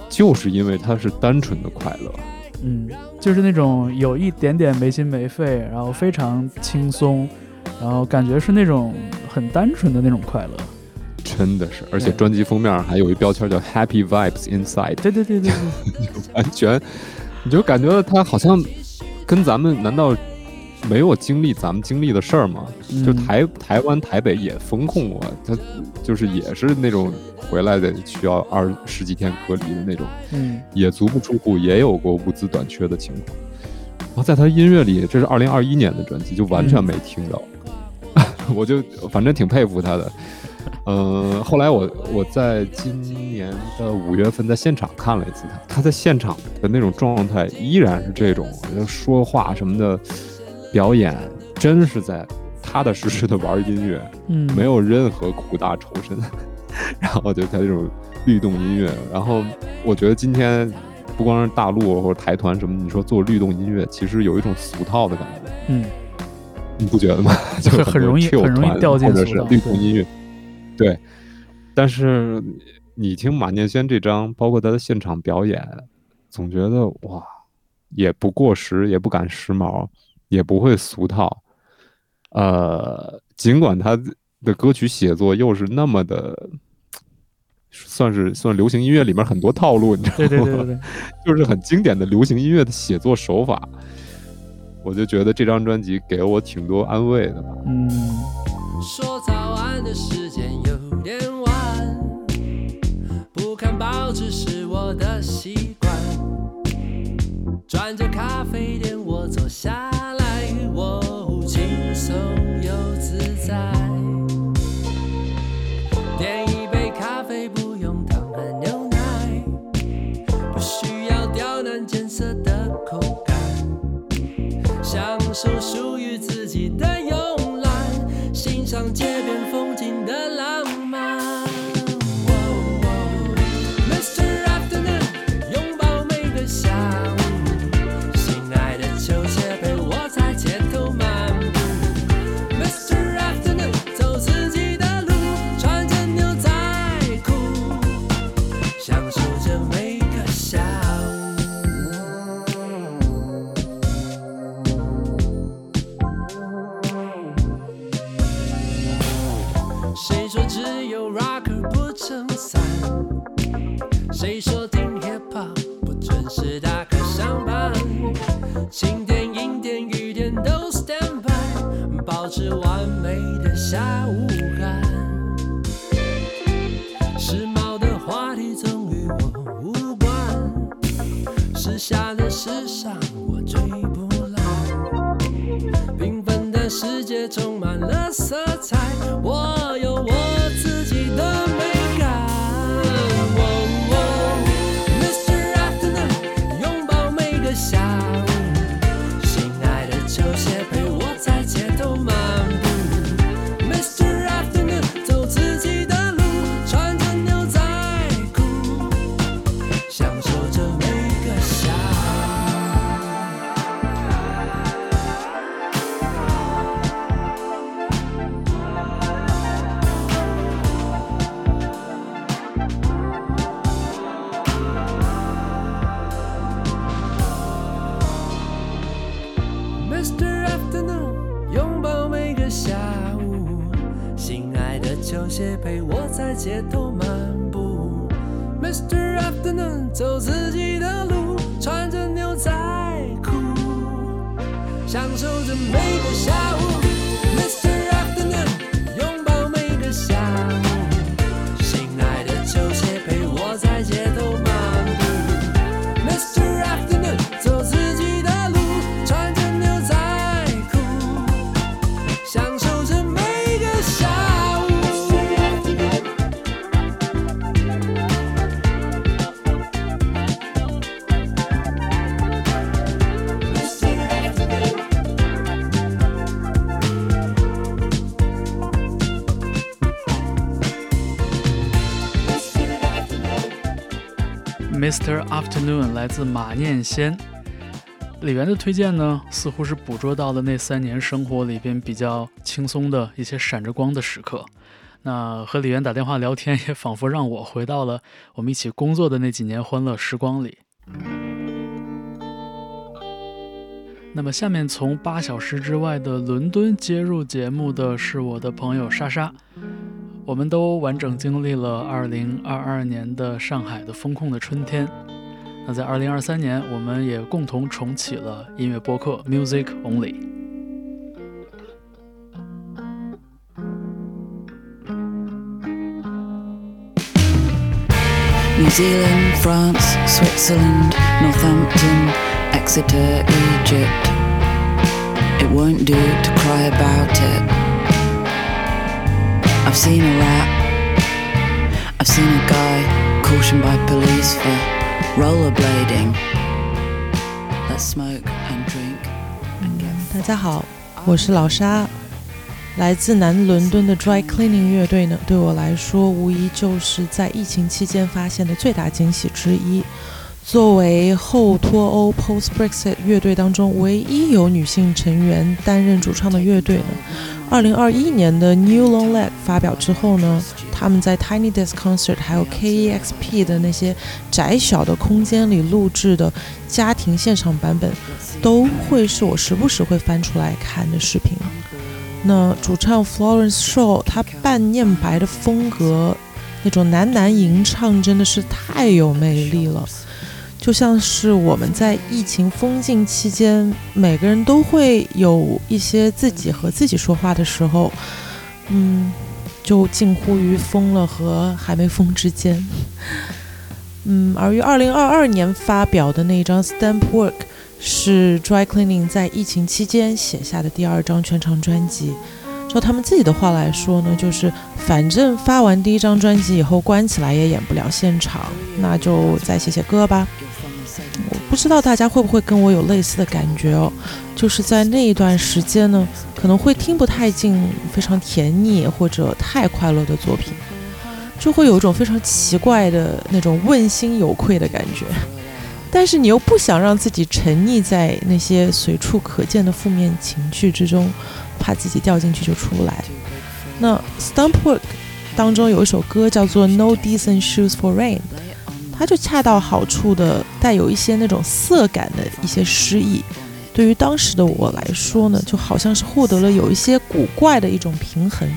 就是因为它是单纯的快乐，嗯，就是那种有一点点没心没肺，然后非常轻松，然后感觉是那种很单纯的那种快乐。真的是，而且专辑封面还有一标签叫 Happy Vibes Inside，对对对对对，完全你就感觉到他好像跟咱们难道没有经历咱们经历的事儿嘛？就嗯台台湾台北也封控过，他就是也是那种回来得需要二十几天隔离的那种，嗯也足不出户，也有过物资短缺的情况。然后在他音乐里，这是二零二一年的专辑，就完全没听到，我就反正挺佩服他的。嗯，后来我我在今年的五月份在现场看了一次他，他在现场的那种状态依然是这种，说话什么的，表演真是在踏踏实实的玩音乐，嗯，没有任何苦大仇深。然后就他这种律动音乐，然后我觉得今天不光是大陆或者台团什么，你说做律动音乐，其实有一种俗套的感觉，嗯，你不觉得吗？就很容易很容易掉进或者是俗套律动音乐，对。但是你听马念先这张，包括他的现场表演，总觉得哇，也不过时，也不赶时髦，也不会俗套。呃，尽管他的歌曲写作又是那么的，算是算流行音乐里面很多套路，你知道吗？对对对对对，就是很经典的流行音乐的写作手法。我就觉得这张专辑给了我挺多安慰的吧。嗯，说早安的时间有点晚，不看报纸是我的习惯。转着咖啡店，我坐下来，松又自在。点一杯咖啡，不用糖和牛奶，不需要刁难艰涩的口感。享受属于自己的慵懒，欣赏街边谁说听 hip hop 不准时打卡上班？晴天、阴天、雨天都 stand by，保持完美的下午感。时髦的话题总与我无关，时下的时尚我追不来。缤纷的世界充满了色彩，我有我。Mr. Afternoon 来自马念先。李源的推荐呢，似乎是捕捉到了那三年生活里边比较轻松的一些闪着光的时刻。那和李源打电话聊天，也仿佛让我回到了我们一起工作的那几年欢乐时光里。那么下面从八小时之外的伦敦接入节目的是我的朋友莎莎。我们都完整经历了2022年的上海的风控的春天。那在2023年，我们也共同重启了音乐播客 Music Only。 New Zealand, France, Switzerland, Northampton, Exeter, Egypt. It won't do to cry about it. I've seen a rat. I've seen a guy cautioned by police for rollerblading. Let's smoke and drink and get 大家好，我是老沙。来自南伦敦的 Dry Cleaning 乐队呢，对我来说无疑就是在疫情期间发现的最大惊喜之一。作为后脱欧 Post Brexit 乐队当中唯一有女性成员担任主唱的乐队呢，二零二一年的 New Long Leg 发表之后呢，他们在 Tiny Desk Concert 还有 KEXP 的那些窄小的空间里录制的家庭现场版本，都会是我时不时会翻出来看的视频。那主唱 Florence Shaw 他半念白的风格，那种喃喃吟唱真的是太有魅力了，就像是我们在疫情封禁期间，每个人都会有一些自己和自己说话的时候，嗯，就近乎于疯了和还没疯之间。嗯，而于二零二二年发表的那一张 Stamp Work。是 Dry Cleaning 在疫情期间写下的第二张全长专辑。照他们自己的话来说呢，就是反正发完第一张专辑以后关起来也演不了现场，那就再写写歌吧。我不知道大家会不会跟我有类似的感觉哦，就是在那一段时间呢，可能会听不太进非常甜腻或者太快乐的作品，就会有一种非常奇怪的那种问心有愧的感觉。但是你又不想让自己沉溺在那些随处可见的负面情绪之中，怕自己掉进去就出不来。那 Stump Work 当中有一首歌叫做《No Decent Shoes for Rain》，它就恰到好处的带有一些那种色感的一些诗意。对于当时的我来说呢，就好像是获得了有一些古怪的一种平衡。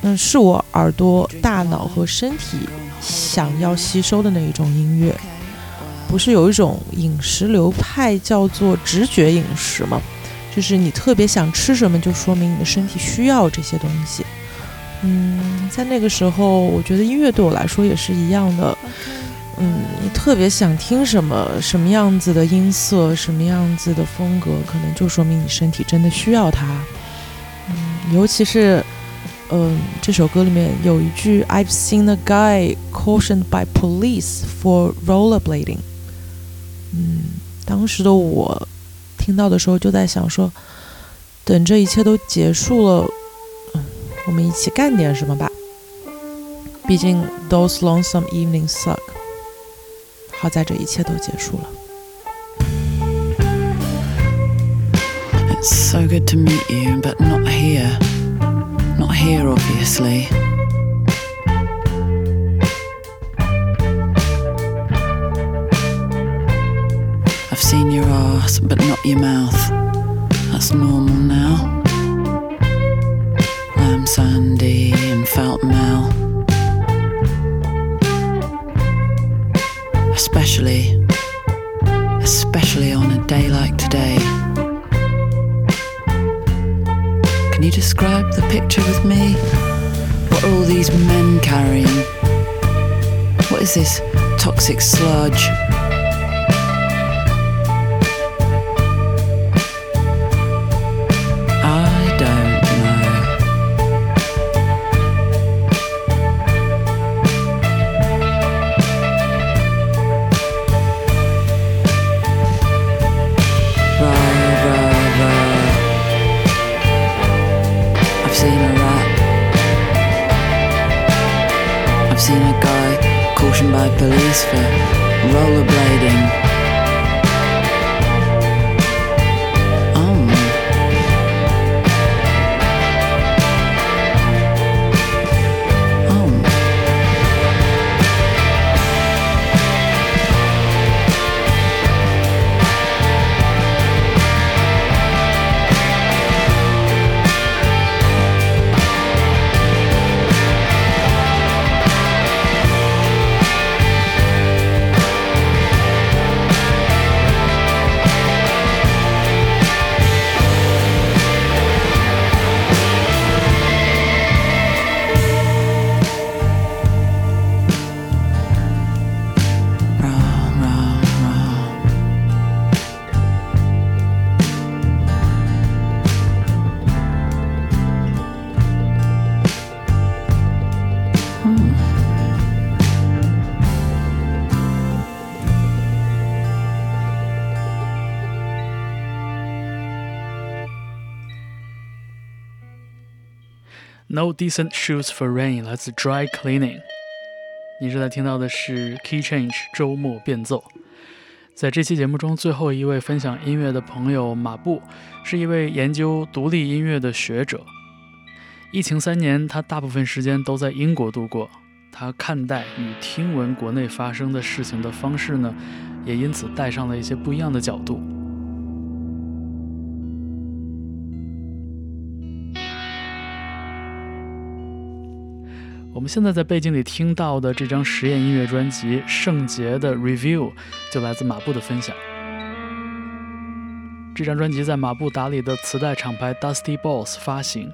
那是我耳朵、大脑和身体想要吸收的那一种音乐。不是有一种饮食流派叫做直觉饮食吗？就是你特别想吃什么，就说明你的身体需要这些东西。嗯，在那个时候，我觉得音乐对我来说也是一样的。嗯，你特别想听什么什么样子的音色，什么样子的风格，可能就说明你身体真的需要它。嗯，尤其是，嗯，这首歌里面有一句 "I've seen a guy cautioned by police for rollerblading"。嗯，当时的我听到的时候就在想说，等这一切都结束了，嗯，我们一起干点什么吧。毕竟 those lonesome evenings suck。好在这一切都结束了。 It's so good to meet you, but not here. Not here, obviously. I've seen your ass, but not your mouth. That's normal now. Lamb Sandy and Felton Mel. Especially, especially on a day like today. Can you describe the picture with me? What are all these men carrying? What is this toxic sludge? Rollerblading. Decent shoes for rain 来自 Dry Cleaning。你正在听到的是 Key Change 周末变奏。在这期节目中，最后一位分享音乐的朋友马布，是一位研究独立音乐的学者。疫情三年，他大部分时间都在英国度过。他看待与听闻国内发生的事情的方式呢，也因此带上了一些不一样的角度。现在在背景里听到的这张实验音乐专辑《圣洁的 Review》就来自马布的分享。这张专辑在马布打理的磁带厂牌 Dusty Balls 发行，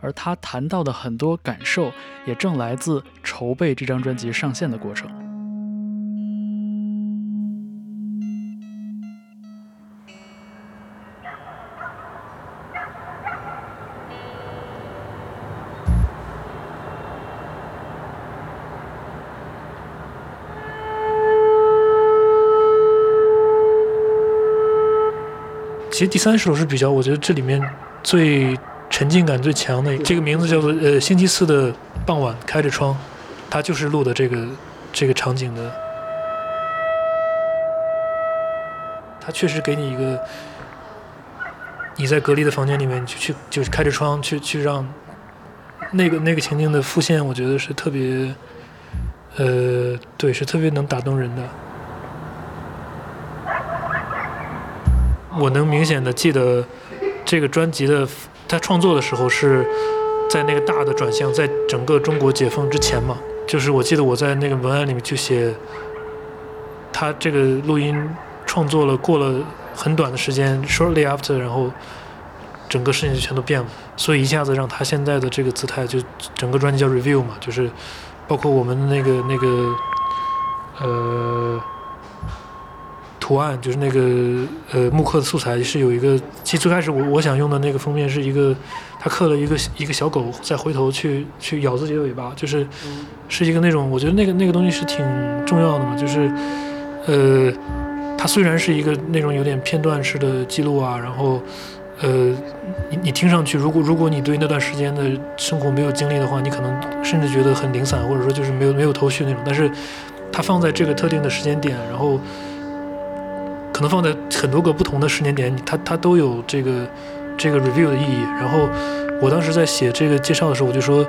而他谈到的很多感受也正来自筹备这张专辑上线的过程。其实第三首是比较，我觉得这里面最沉浸感最强的，这个名字叫做呃星期四的傍晚开着窗，它就是录的这个这个场景的，它确实给你一个你在隔离的房间里面，你就去就是开着窗去去让那个那个情境的复现，我觉得是特别呃对，是特别能打动人的。我能明显的记得这个专辑的他创作的时候是在那个大的转向，在整个中国解封之前嘛，就是我记得我在那个文案里面就写，他这个录音创作了过了很短的时间，shortly after，然后整个事情就全都变了，所以一下子让他现在的这个姿态就整个专辑叫 review 嘛，就是包括我们那个那个呃图案，就是那个呃木刻的素材是有一个，其实最开始我我想用的那个封面是一个，他刻了一个一个小狗在回头去去咬自己的尾巴，就是是一个那种，我觉得那个那个东西是挺重要的嘛，就是呃它虽然是一个那种有点片段式的记录啊，然后呃你你听上去，如果如果你对那段时间的生活没有经历的话，你可能甚至觉得很零散，或者说就是没有没有头绪那种，但是它放在这个特定的时间点，然后。可能放在很多个不同的时间点，它它都有这个这个 review 的意义。然后我当时在写这个介绍的时候，我就说，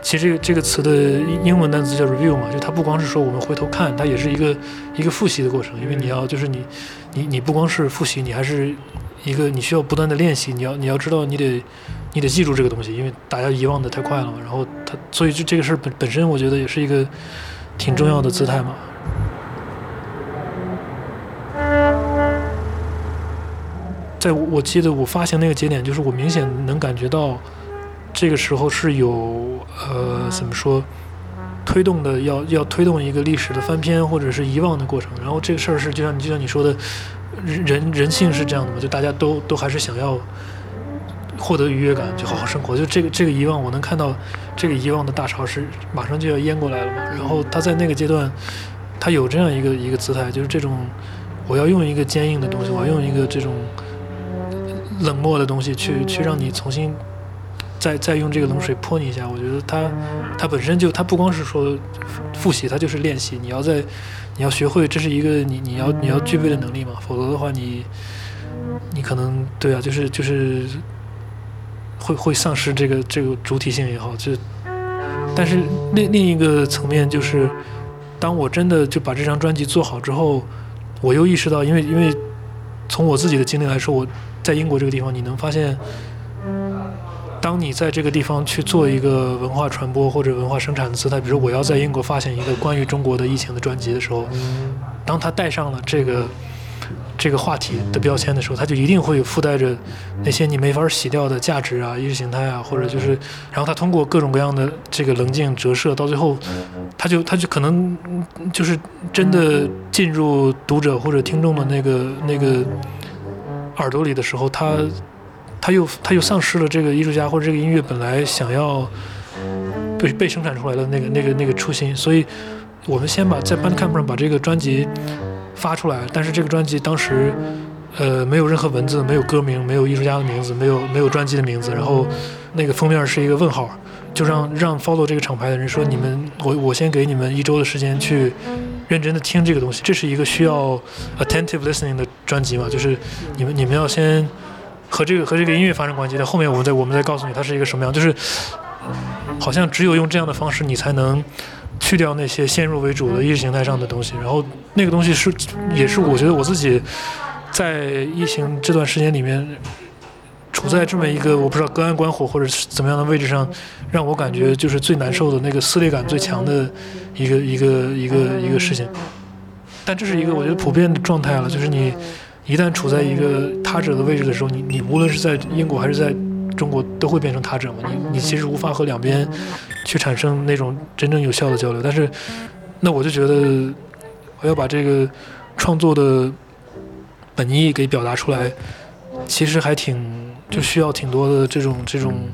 其实这个这个词的英文单词叫 review 嘛，就它不光是说我们回头看，它也是一个一个复习的过程。因为你要就是你你你不光是复习，你还是一个你需要不断的练习。你要你要知道你得你得记住这个东西，因为大家遗忘的太快了嘛。然后它所以就这个事儿本本身，我觉得也是一个挺重要的姿态嘛。在我记得我发行那个节点，就是我明显能感觉到，这个时候是有呃怎么说，推动的要要推动一个历史的翻篇或者是遗忘的过程。然后这个事儿是就像你就像你说的，人人性是这样的嘛，就大家都都还是想要获得愉悦感，就好好生活。就这个这个遗忘，我能看到这个遗忘的大潮是马上就要淹过来了嘛。然后他在那个阶段，他有这样一个一个姿态，就是这种我要用一个坚硬的东西，我要用一个这种。冷漠的东西去去让你重新再再用这个冷水泼你一下，我觉得它它本身就它不光是说复习，它就是练习。你要在你要学会，这是一个你你要你要具备的能力嘛，否则的话你你可能对啊，就是就是会会丧失这个这个主体性也好。就但是另另一个层面就是，当我真的就把这张专辑做好之后，我又意识到，因为因为从我自己的经历来说，我。在英国这个地方，你能发现，当你在这个地方去做一个文化传播或者文化生产的姿态，比如我要在英国发行一个关于中国的疫情的专辑的时候，当他带上了这个这个话题的标签的时候，他就一定会有附带着那些你没法洗掉的价值啊、意识形态啊，或者就是，然后他通过各种各样的这个棱镜折射，到最后，他就他就可能就是真的进入读者或者听众的那个那个。耳朵里的时候，他他又他又丧失了这个艺术家或者这个音乐本来想要被被生产出来的那个那个那个初心。所以，我们先把在 Bandcamp 上把这个专辑发出来。但是这个专辑当时呃没有任何文字，没有歌名，没有艺术家的名字，没有没有专辑的名字。然后那个封面是一个问号，就让让 follow 这个厂牌的人说：“你们我我先给你们一周的时间去。”认真的听这个东西，这是一个需要 attentive listening 的专辑嘛？就是你们你们要先和这个和这个音乐发生关系，在后面我们再我们再告诉你它是一个什么样。就是好像只有用这样的方式，你才能去掉那些先入为主的意识形态上的东西。然后那个东西是也是我觉得我自己在疫情这段时间里面。处在这么一个我不知道隔岸观火或者是怎么样的位置上，让我感觉就是最难受的那个撕裂感最强的一个一个一个一个事情。但这是一个我觉得普遍的状态了，就是你一旦处在一个他者的位置的时候，你你无论是在英国还是在中国都会变成他者嘛。你你其实无法和两边去产生那种真正有效的交流。但是那我就觉得我要把这个创作的本意给表达出来，其实还挺。就需要挺多的这种这种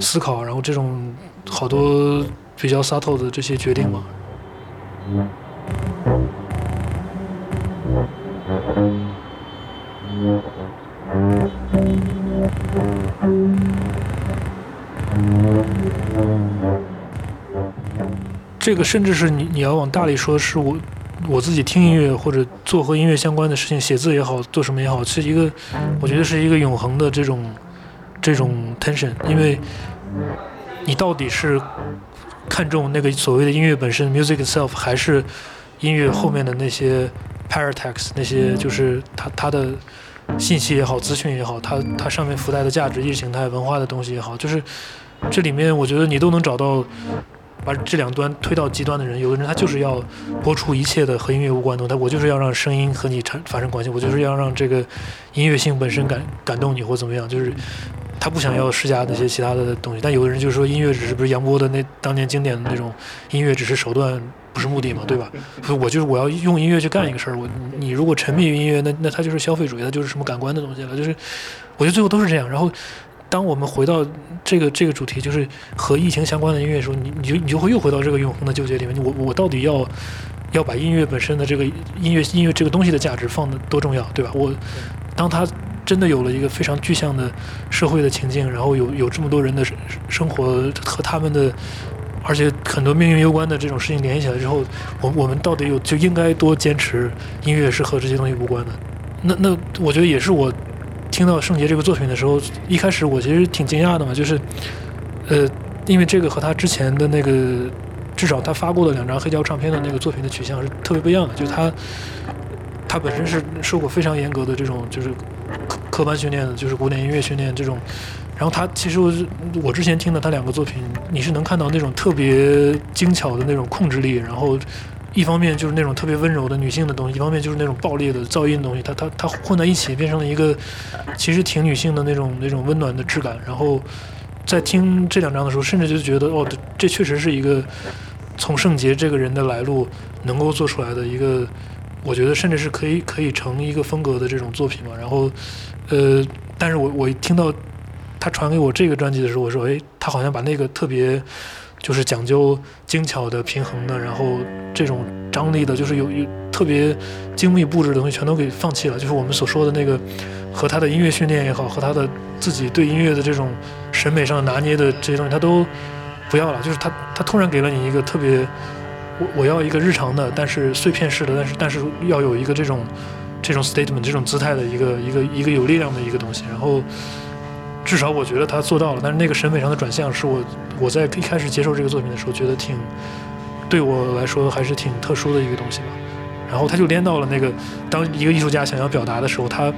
思考，然后这种好多比较 subtle 的这些决定嘛。这个甚至是你你要往大里说，是我。我自己听音乐或者做和音乐相关的事情，写字也好，做什么也好，是一个，我觉得是一个永恒的这种这种 tension，因为你到底是看重那个所谓的音乐本身 music itself，还是音乐后面的那些 paratext，那些就是它它的信息也好，资讯也好，它它上面附带的价值、意识形态、文化的东西也好，就是这里面我觉得你都能找到。把这两端推到极端的人，有的人他就是要播出一切的和音乐无关的，他我就是要让声音和你产发生关系，我就是要让这个音乐性本身感感动你或怎么样，就是他不想要施加那些其他的东西。但有的人就说音乐只是不是杨波的那当年经典的那种音乐只是手段不是目的嘛，对吧？我就是我要用音乐去干一个事儿。我你如果沉迷于音乐，那那它就是消费主义，它就是什么感官的东西了。就是我觉得最后都是这样。然后当我们回到这个这个主题，就是和疫情相关的音乐的时候，你你就你就会又回到这个永恒的纠结里面。我我到底要要把音乐本身的这个音乐音乐这个东西的价值放的多重要，对吧？我当它真的有了一个非常具象的社会的情境，然后有有这么多人的生生活和他们的，而且很多命运攸关的这种事情联系起来之后，我我们到底有就应该多坚持音乐是和这些东西无关的。那那我觉得也是我听到圣洁这个作品的时候，一开始我其实挺惊讶的嘛，就是呃，因为这个和他之前的那个至少他发过的两张黑胶唱片的那个作品的取向是特别不一样的，就是他他本身是受过非常严格的这种就是科科班训练的，就是古典音乐训练这种。然后他其实我我之前听的他两个作品，你是能看到那种特别精巧的那种控制力，然后一方面就是那种特别温柔的女性的东西，一方面就是那种暴烈的噪音的东西，它它它混在一起变成了一个其实挺女性的那种那种温暖的质感。然后在听这两章的时候，甚至就觉得哦，这确实是一个从圣洁这个人的来路能够做出来的一个。我觉得甚至是可以可以成一个风格的这种作品嘛。然后，呃，但是我我听到他传给我这个专辑的时候，我说，哎，他好像把那个特别就是讲究精巧的、平衡的，然后这种张力的，就是有有特别精密布置的东西，全都给放弃了。就是我们所说的那个和他的音乐训练也好，和他的自己对音乐的这种审美上拿捏的这些东西，他都不要了。就是他他突然给了你一个特别。我我要一个日常的，但是碎片式的，但是但是要有一个这种这种 statement 这种姿态的一个一个一个有力量的一个东西。然后至少我觉得他做到了，但是那个审美上的转向是我我在一开始接受这个作品的时候觉得挺对我来说还是挺特殊的一个东西吧。然后他就连到了那个当一个艺术家想要表达的时候，他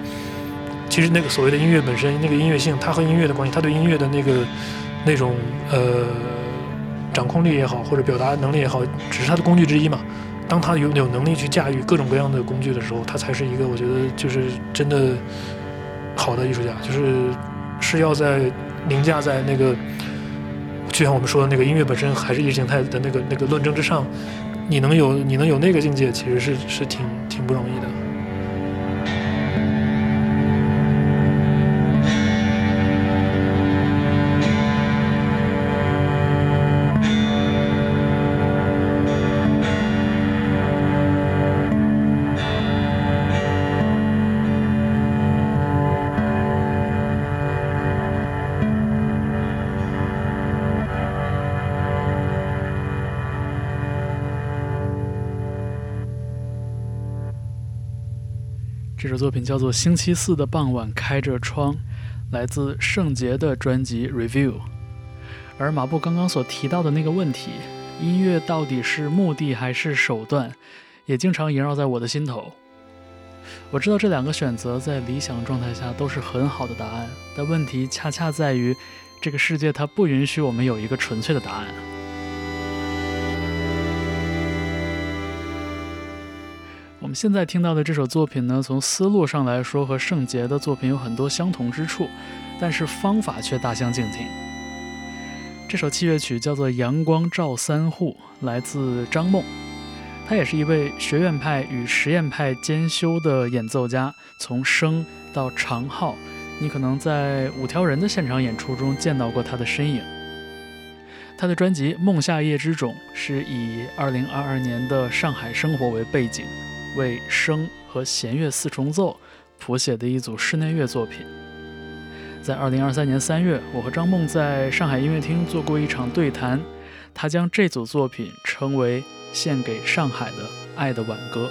其实那个所谓的音乐本身那个音乐性，他和音乐的关系，他对音乐的那个那种呃。掌控力也好，或者表达能力也好，只是他的工具之一嘛。当他有有能力去驾驭各种各样的工具的时候，他才是一个我觉得就是真的好的艺术家。就是是要在凌驾在那个，就像我们说的那个音乐本身还是意识形态的那个那个论证之上，你能有你能有那个境界，其实是是挺挺不容易的。作品叫做《星期四的傍晚开着窗》，来自圣洁的专辑《Review》。而马布刚刚所提到的那个问题，音乐到底是目的还是手段，也经常萦绕在我的心头。我知道这两个选择在理想状态下都是很好的答案，但问题恰恰在于，这个世界它不允许我们有一个纯粹的答案。们现在听到的这首作品呢，从思路上来说和圣洁的作品有很多相同之处，但是方法却大相径庭。这首器乐曲叫做《阳光照三户》，来自张梦，他也是一位学院派与实验派兼修的演奏家，从声到长号，你可能在五条人的现场演出中见到过他的身影。他的专辑《梦夏夜之种》是以2022年的上海生活为背景。为笙和弦乐四重奏谱写的一组室内乐作品。在二零二三年三月，我和张梦在上海音乐厅做过一场对谈，他将这组作品称为“献给上海的爱的挽歌”。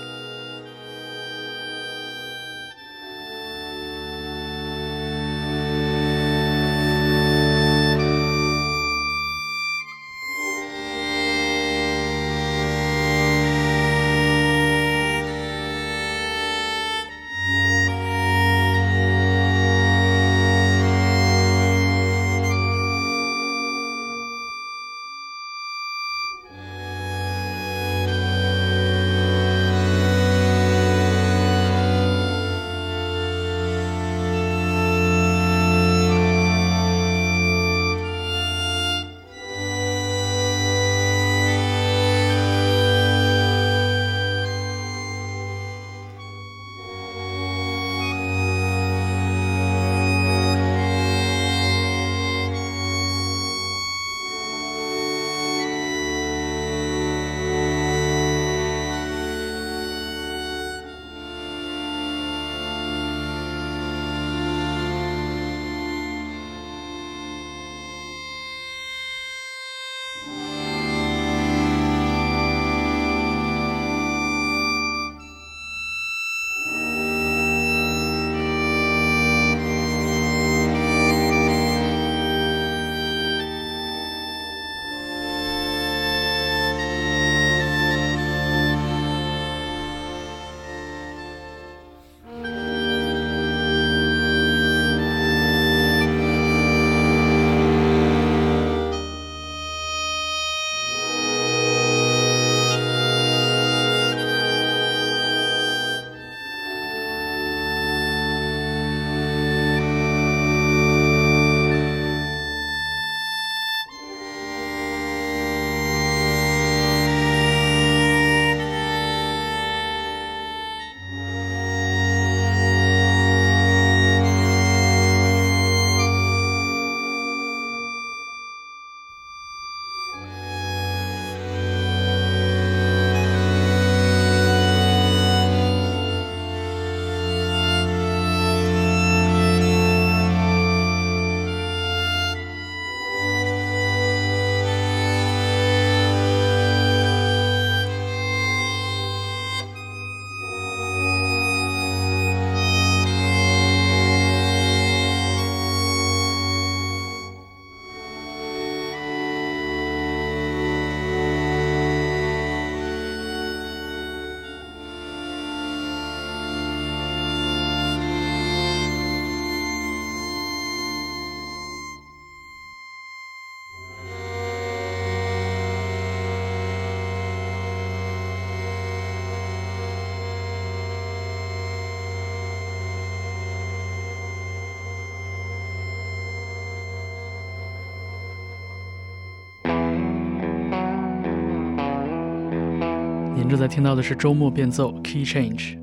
正在听到的是周末变奏 Key Change。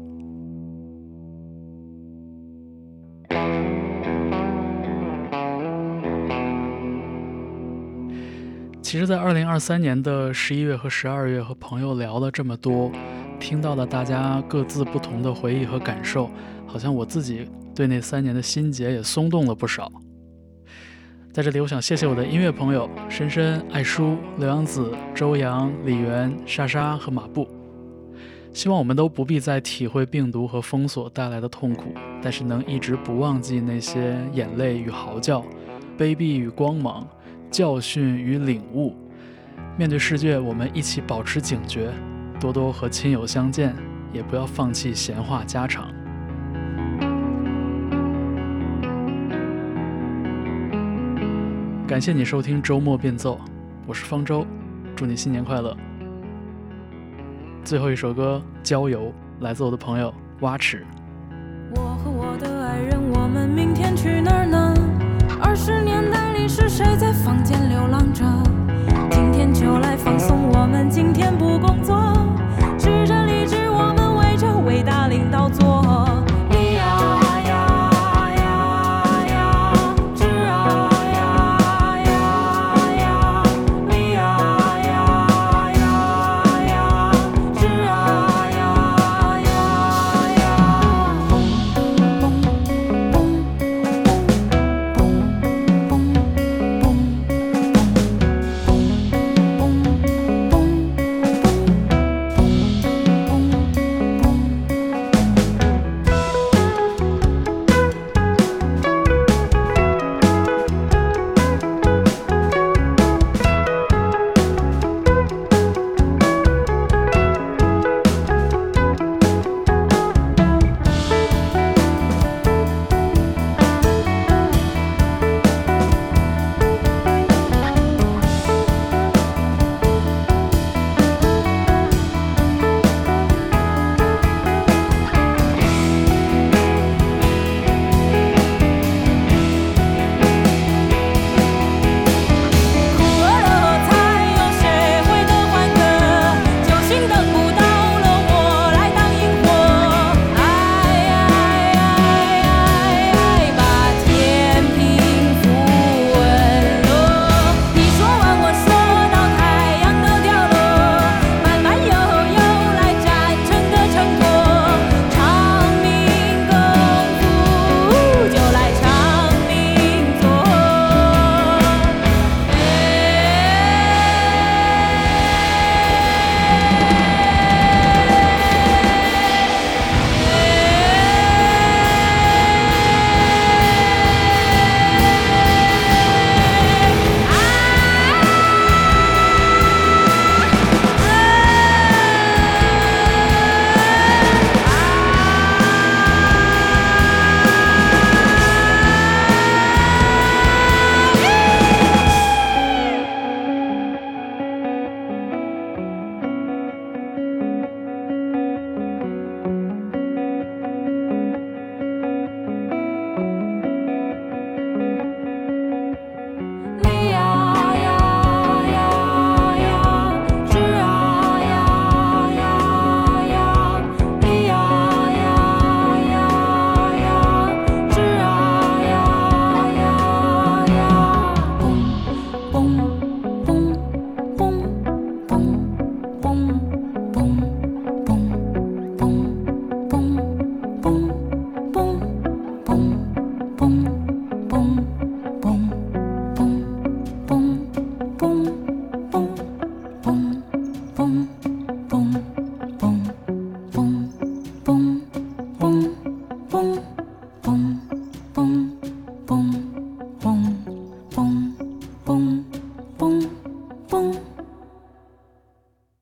其实，在二零二三年的十一月和十二月，和朋友聊了这么多，听到了大家各自不同的回忆和感受，好像我自己对那三年的心结也松动了不少。在这里，我想谢谢我的音乐朋友深深、爱书、刘洋子、周洋、李媛、莎莎和马布。希望我们都不必再体会病毒和封锁带来的痛苦，但是能一直不忘记那些眼泪与嚎叫、卑鄙与光芒、教训与领悟。面对世界，我们一起保持警觉，多多和亲友相见，也不要放弃闲话家常。感谢你收听周末变奏，我是方舟，祝你新年快乐。最后一首歌《郊游》来自我的朋友蛙池。我和我的爱人，我们明天去哪儿呢？二十年代里是谁在房间流浪着？今天就来放松，我们今天不工作。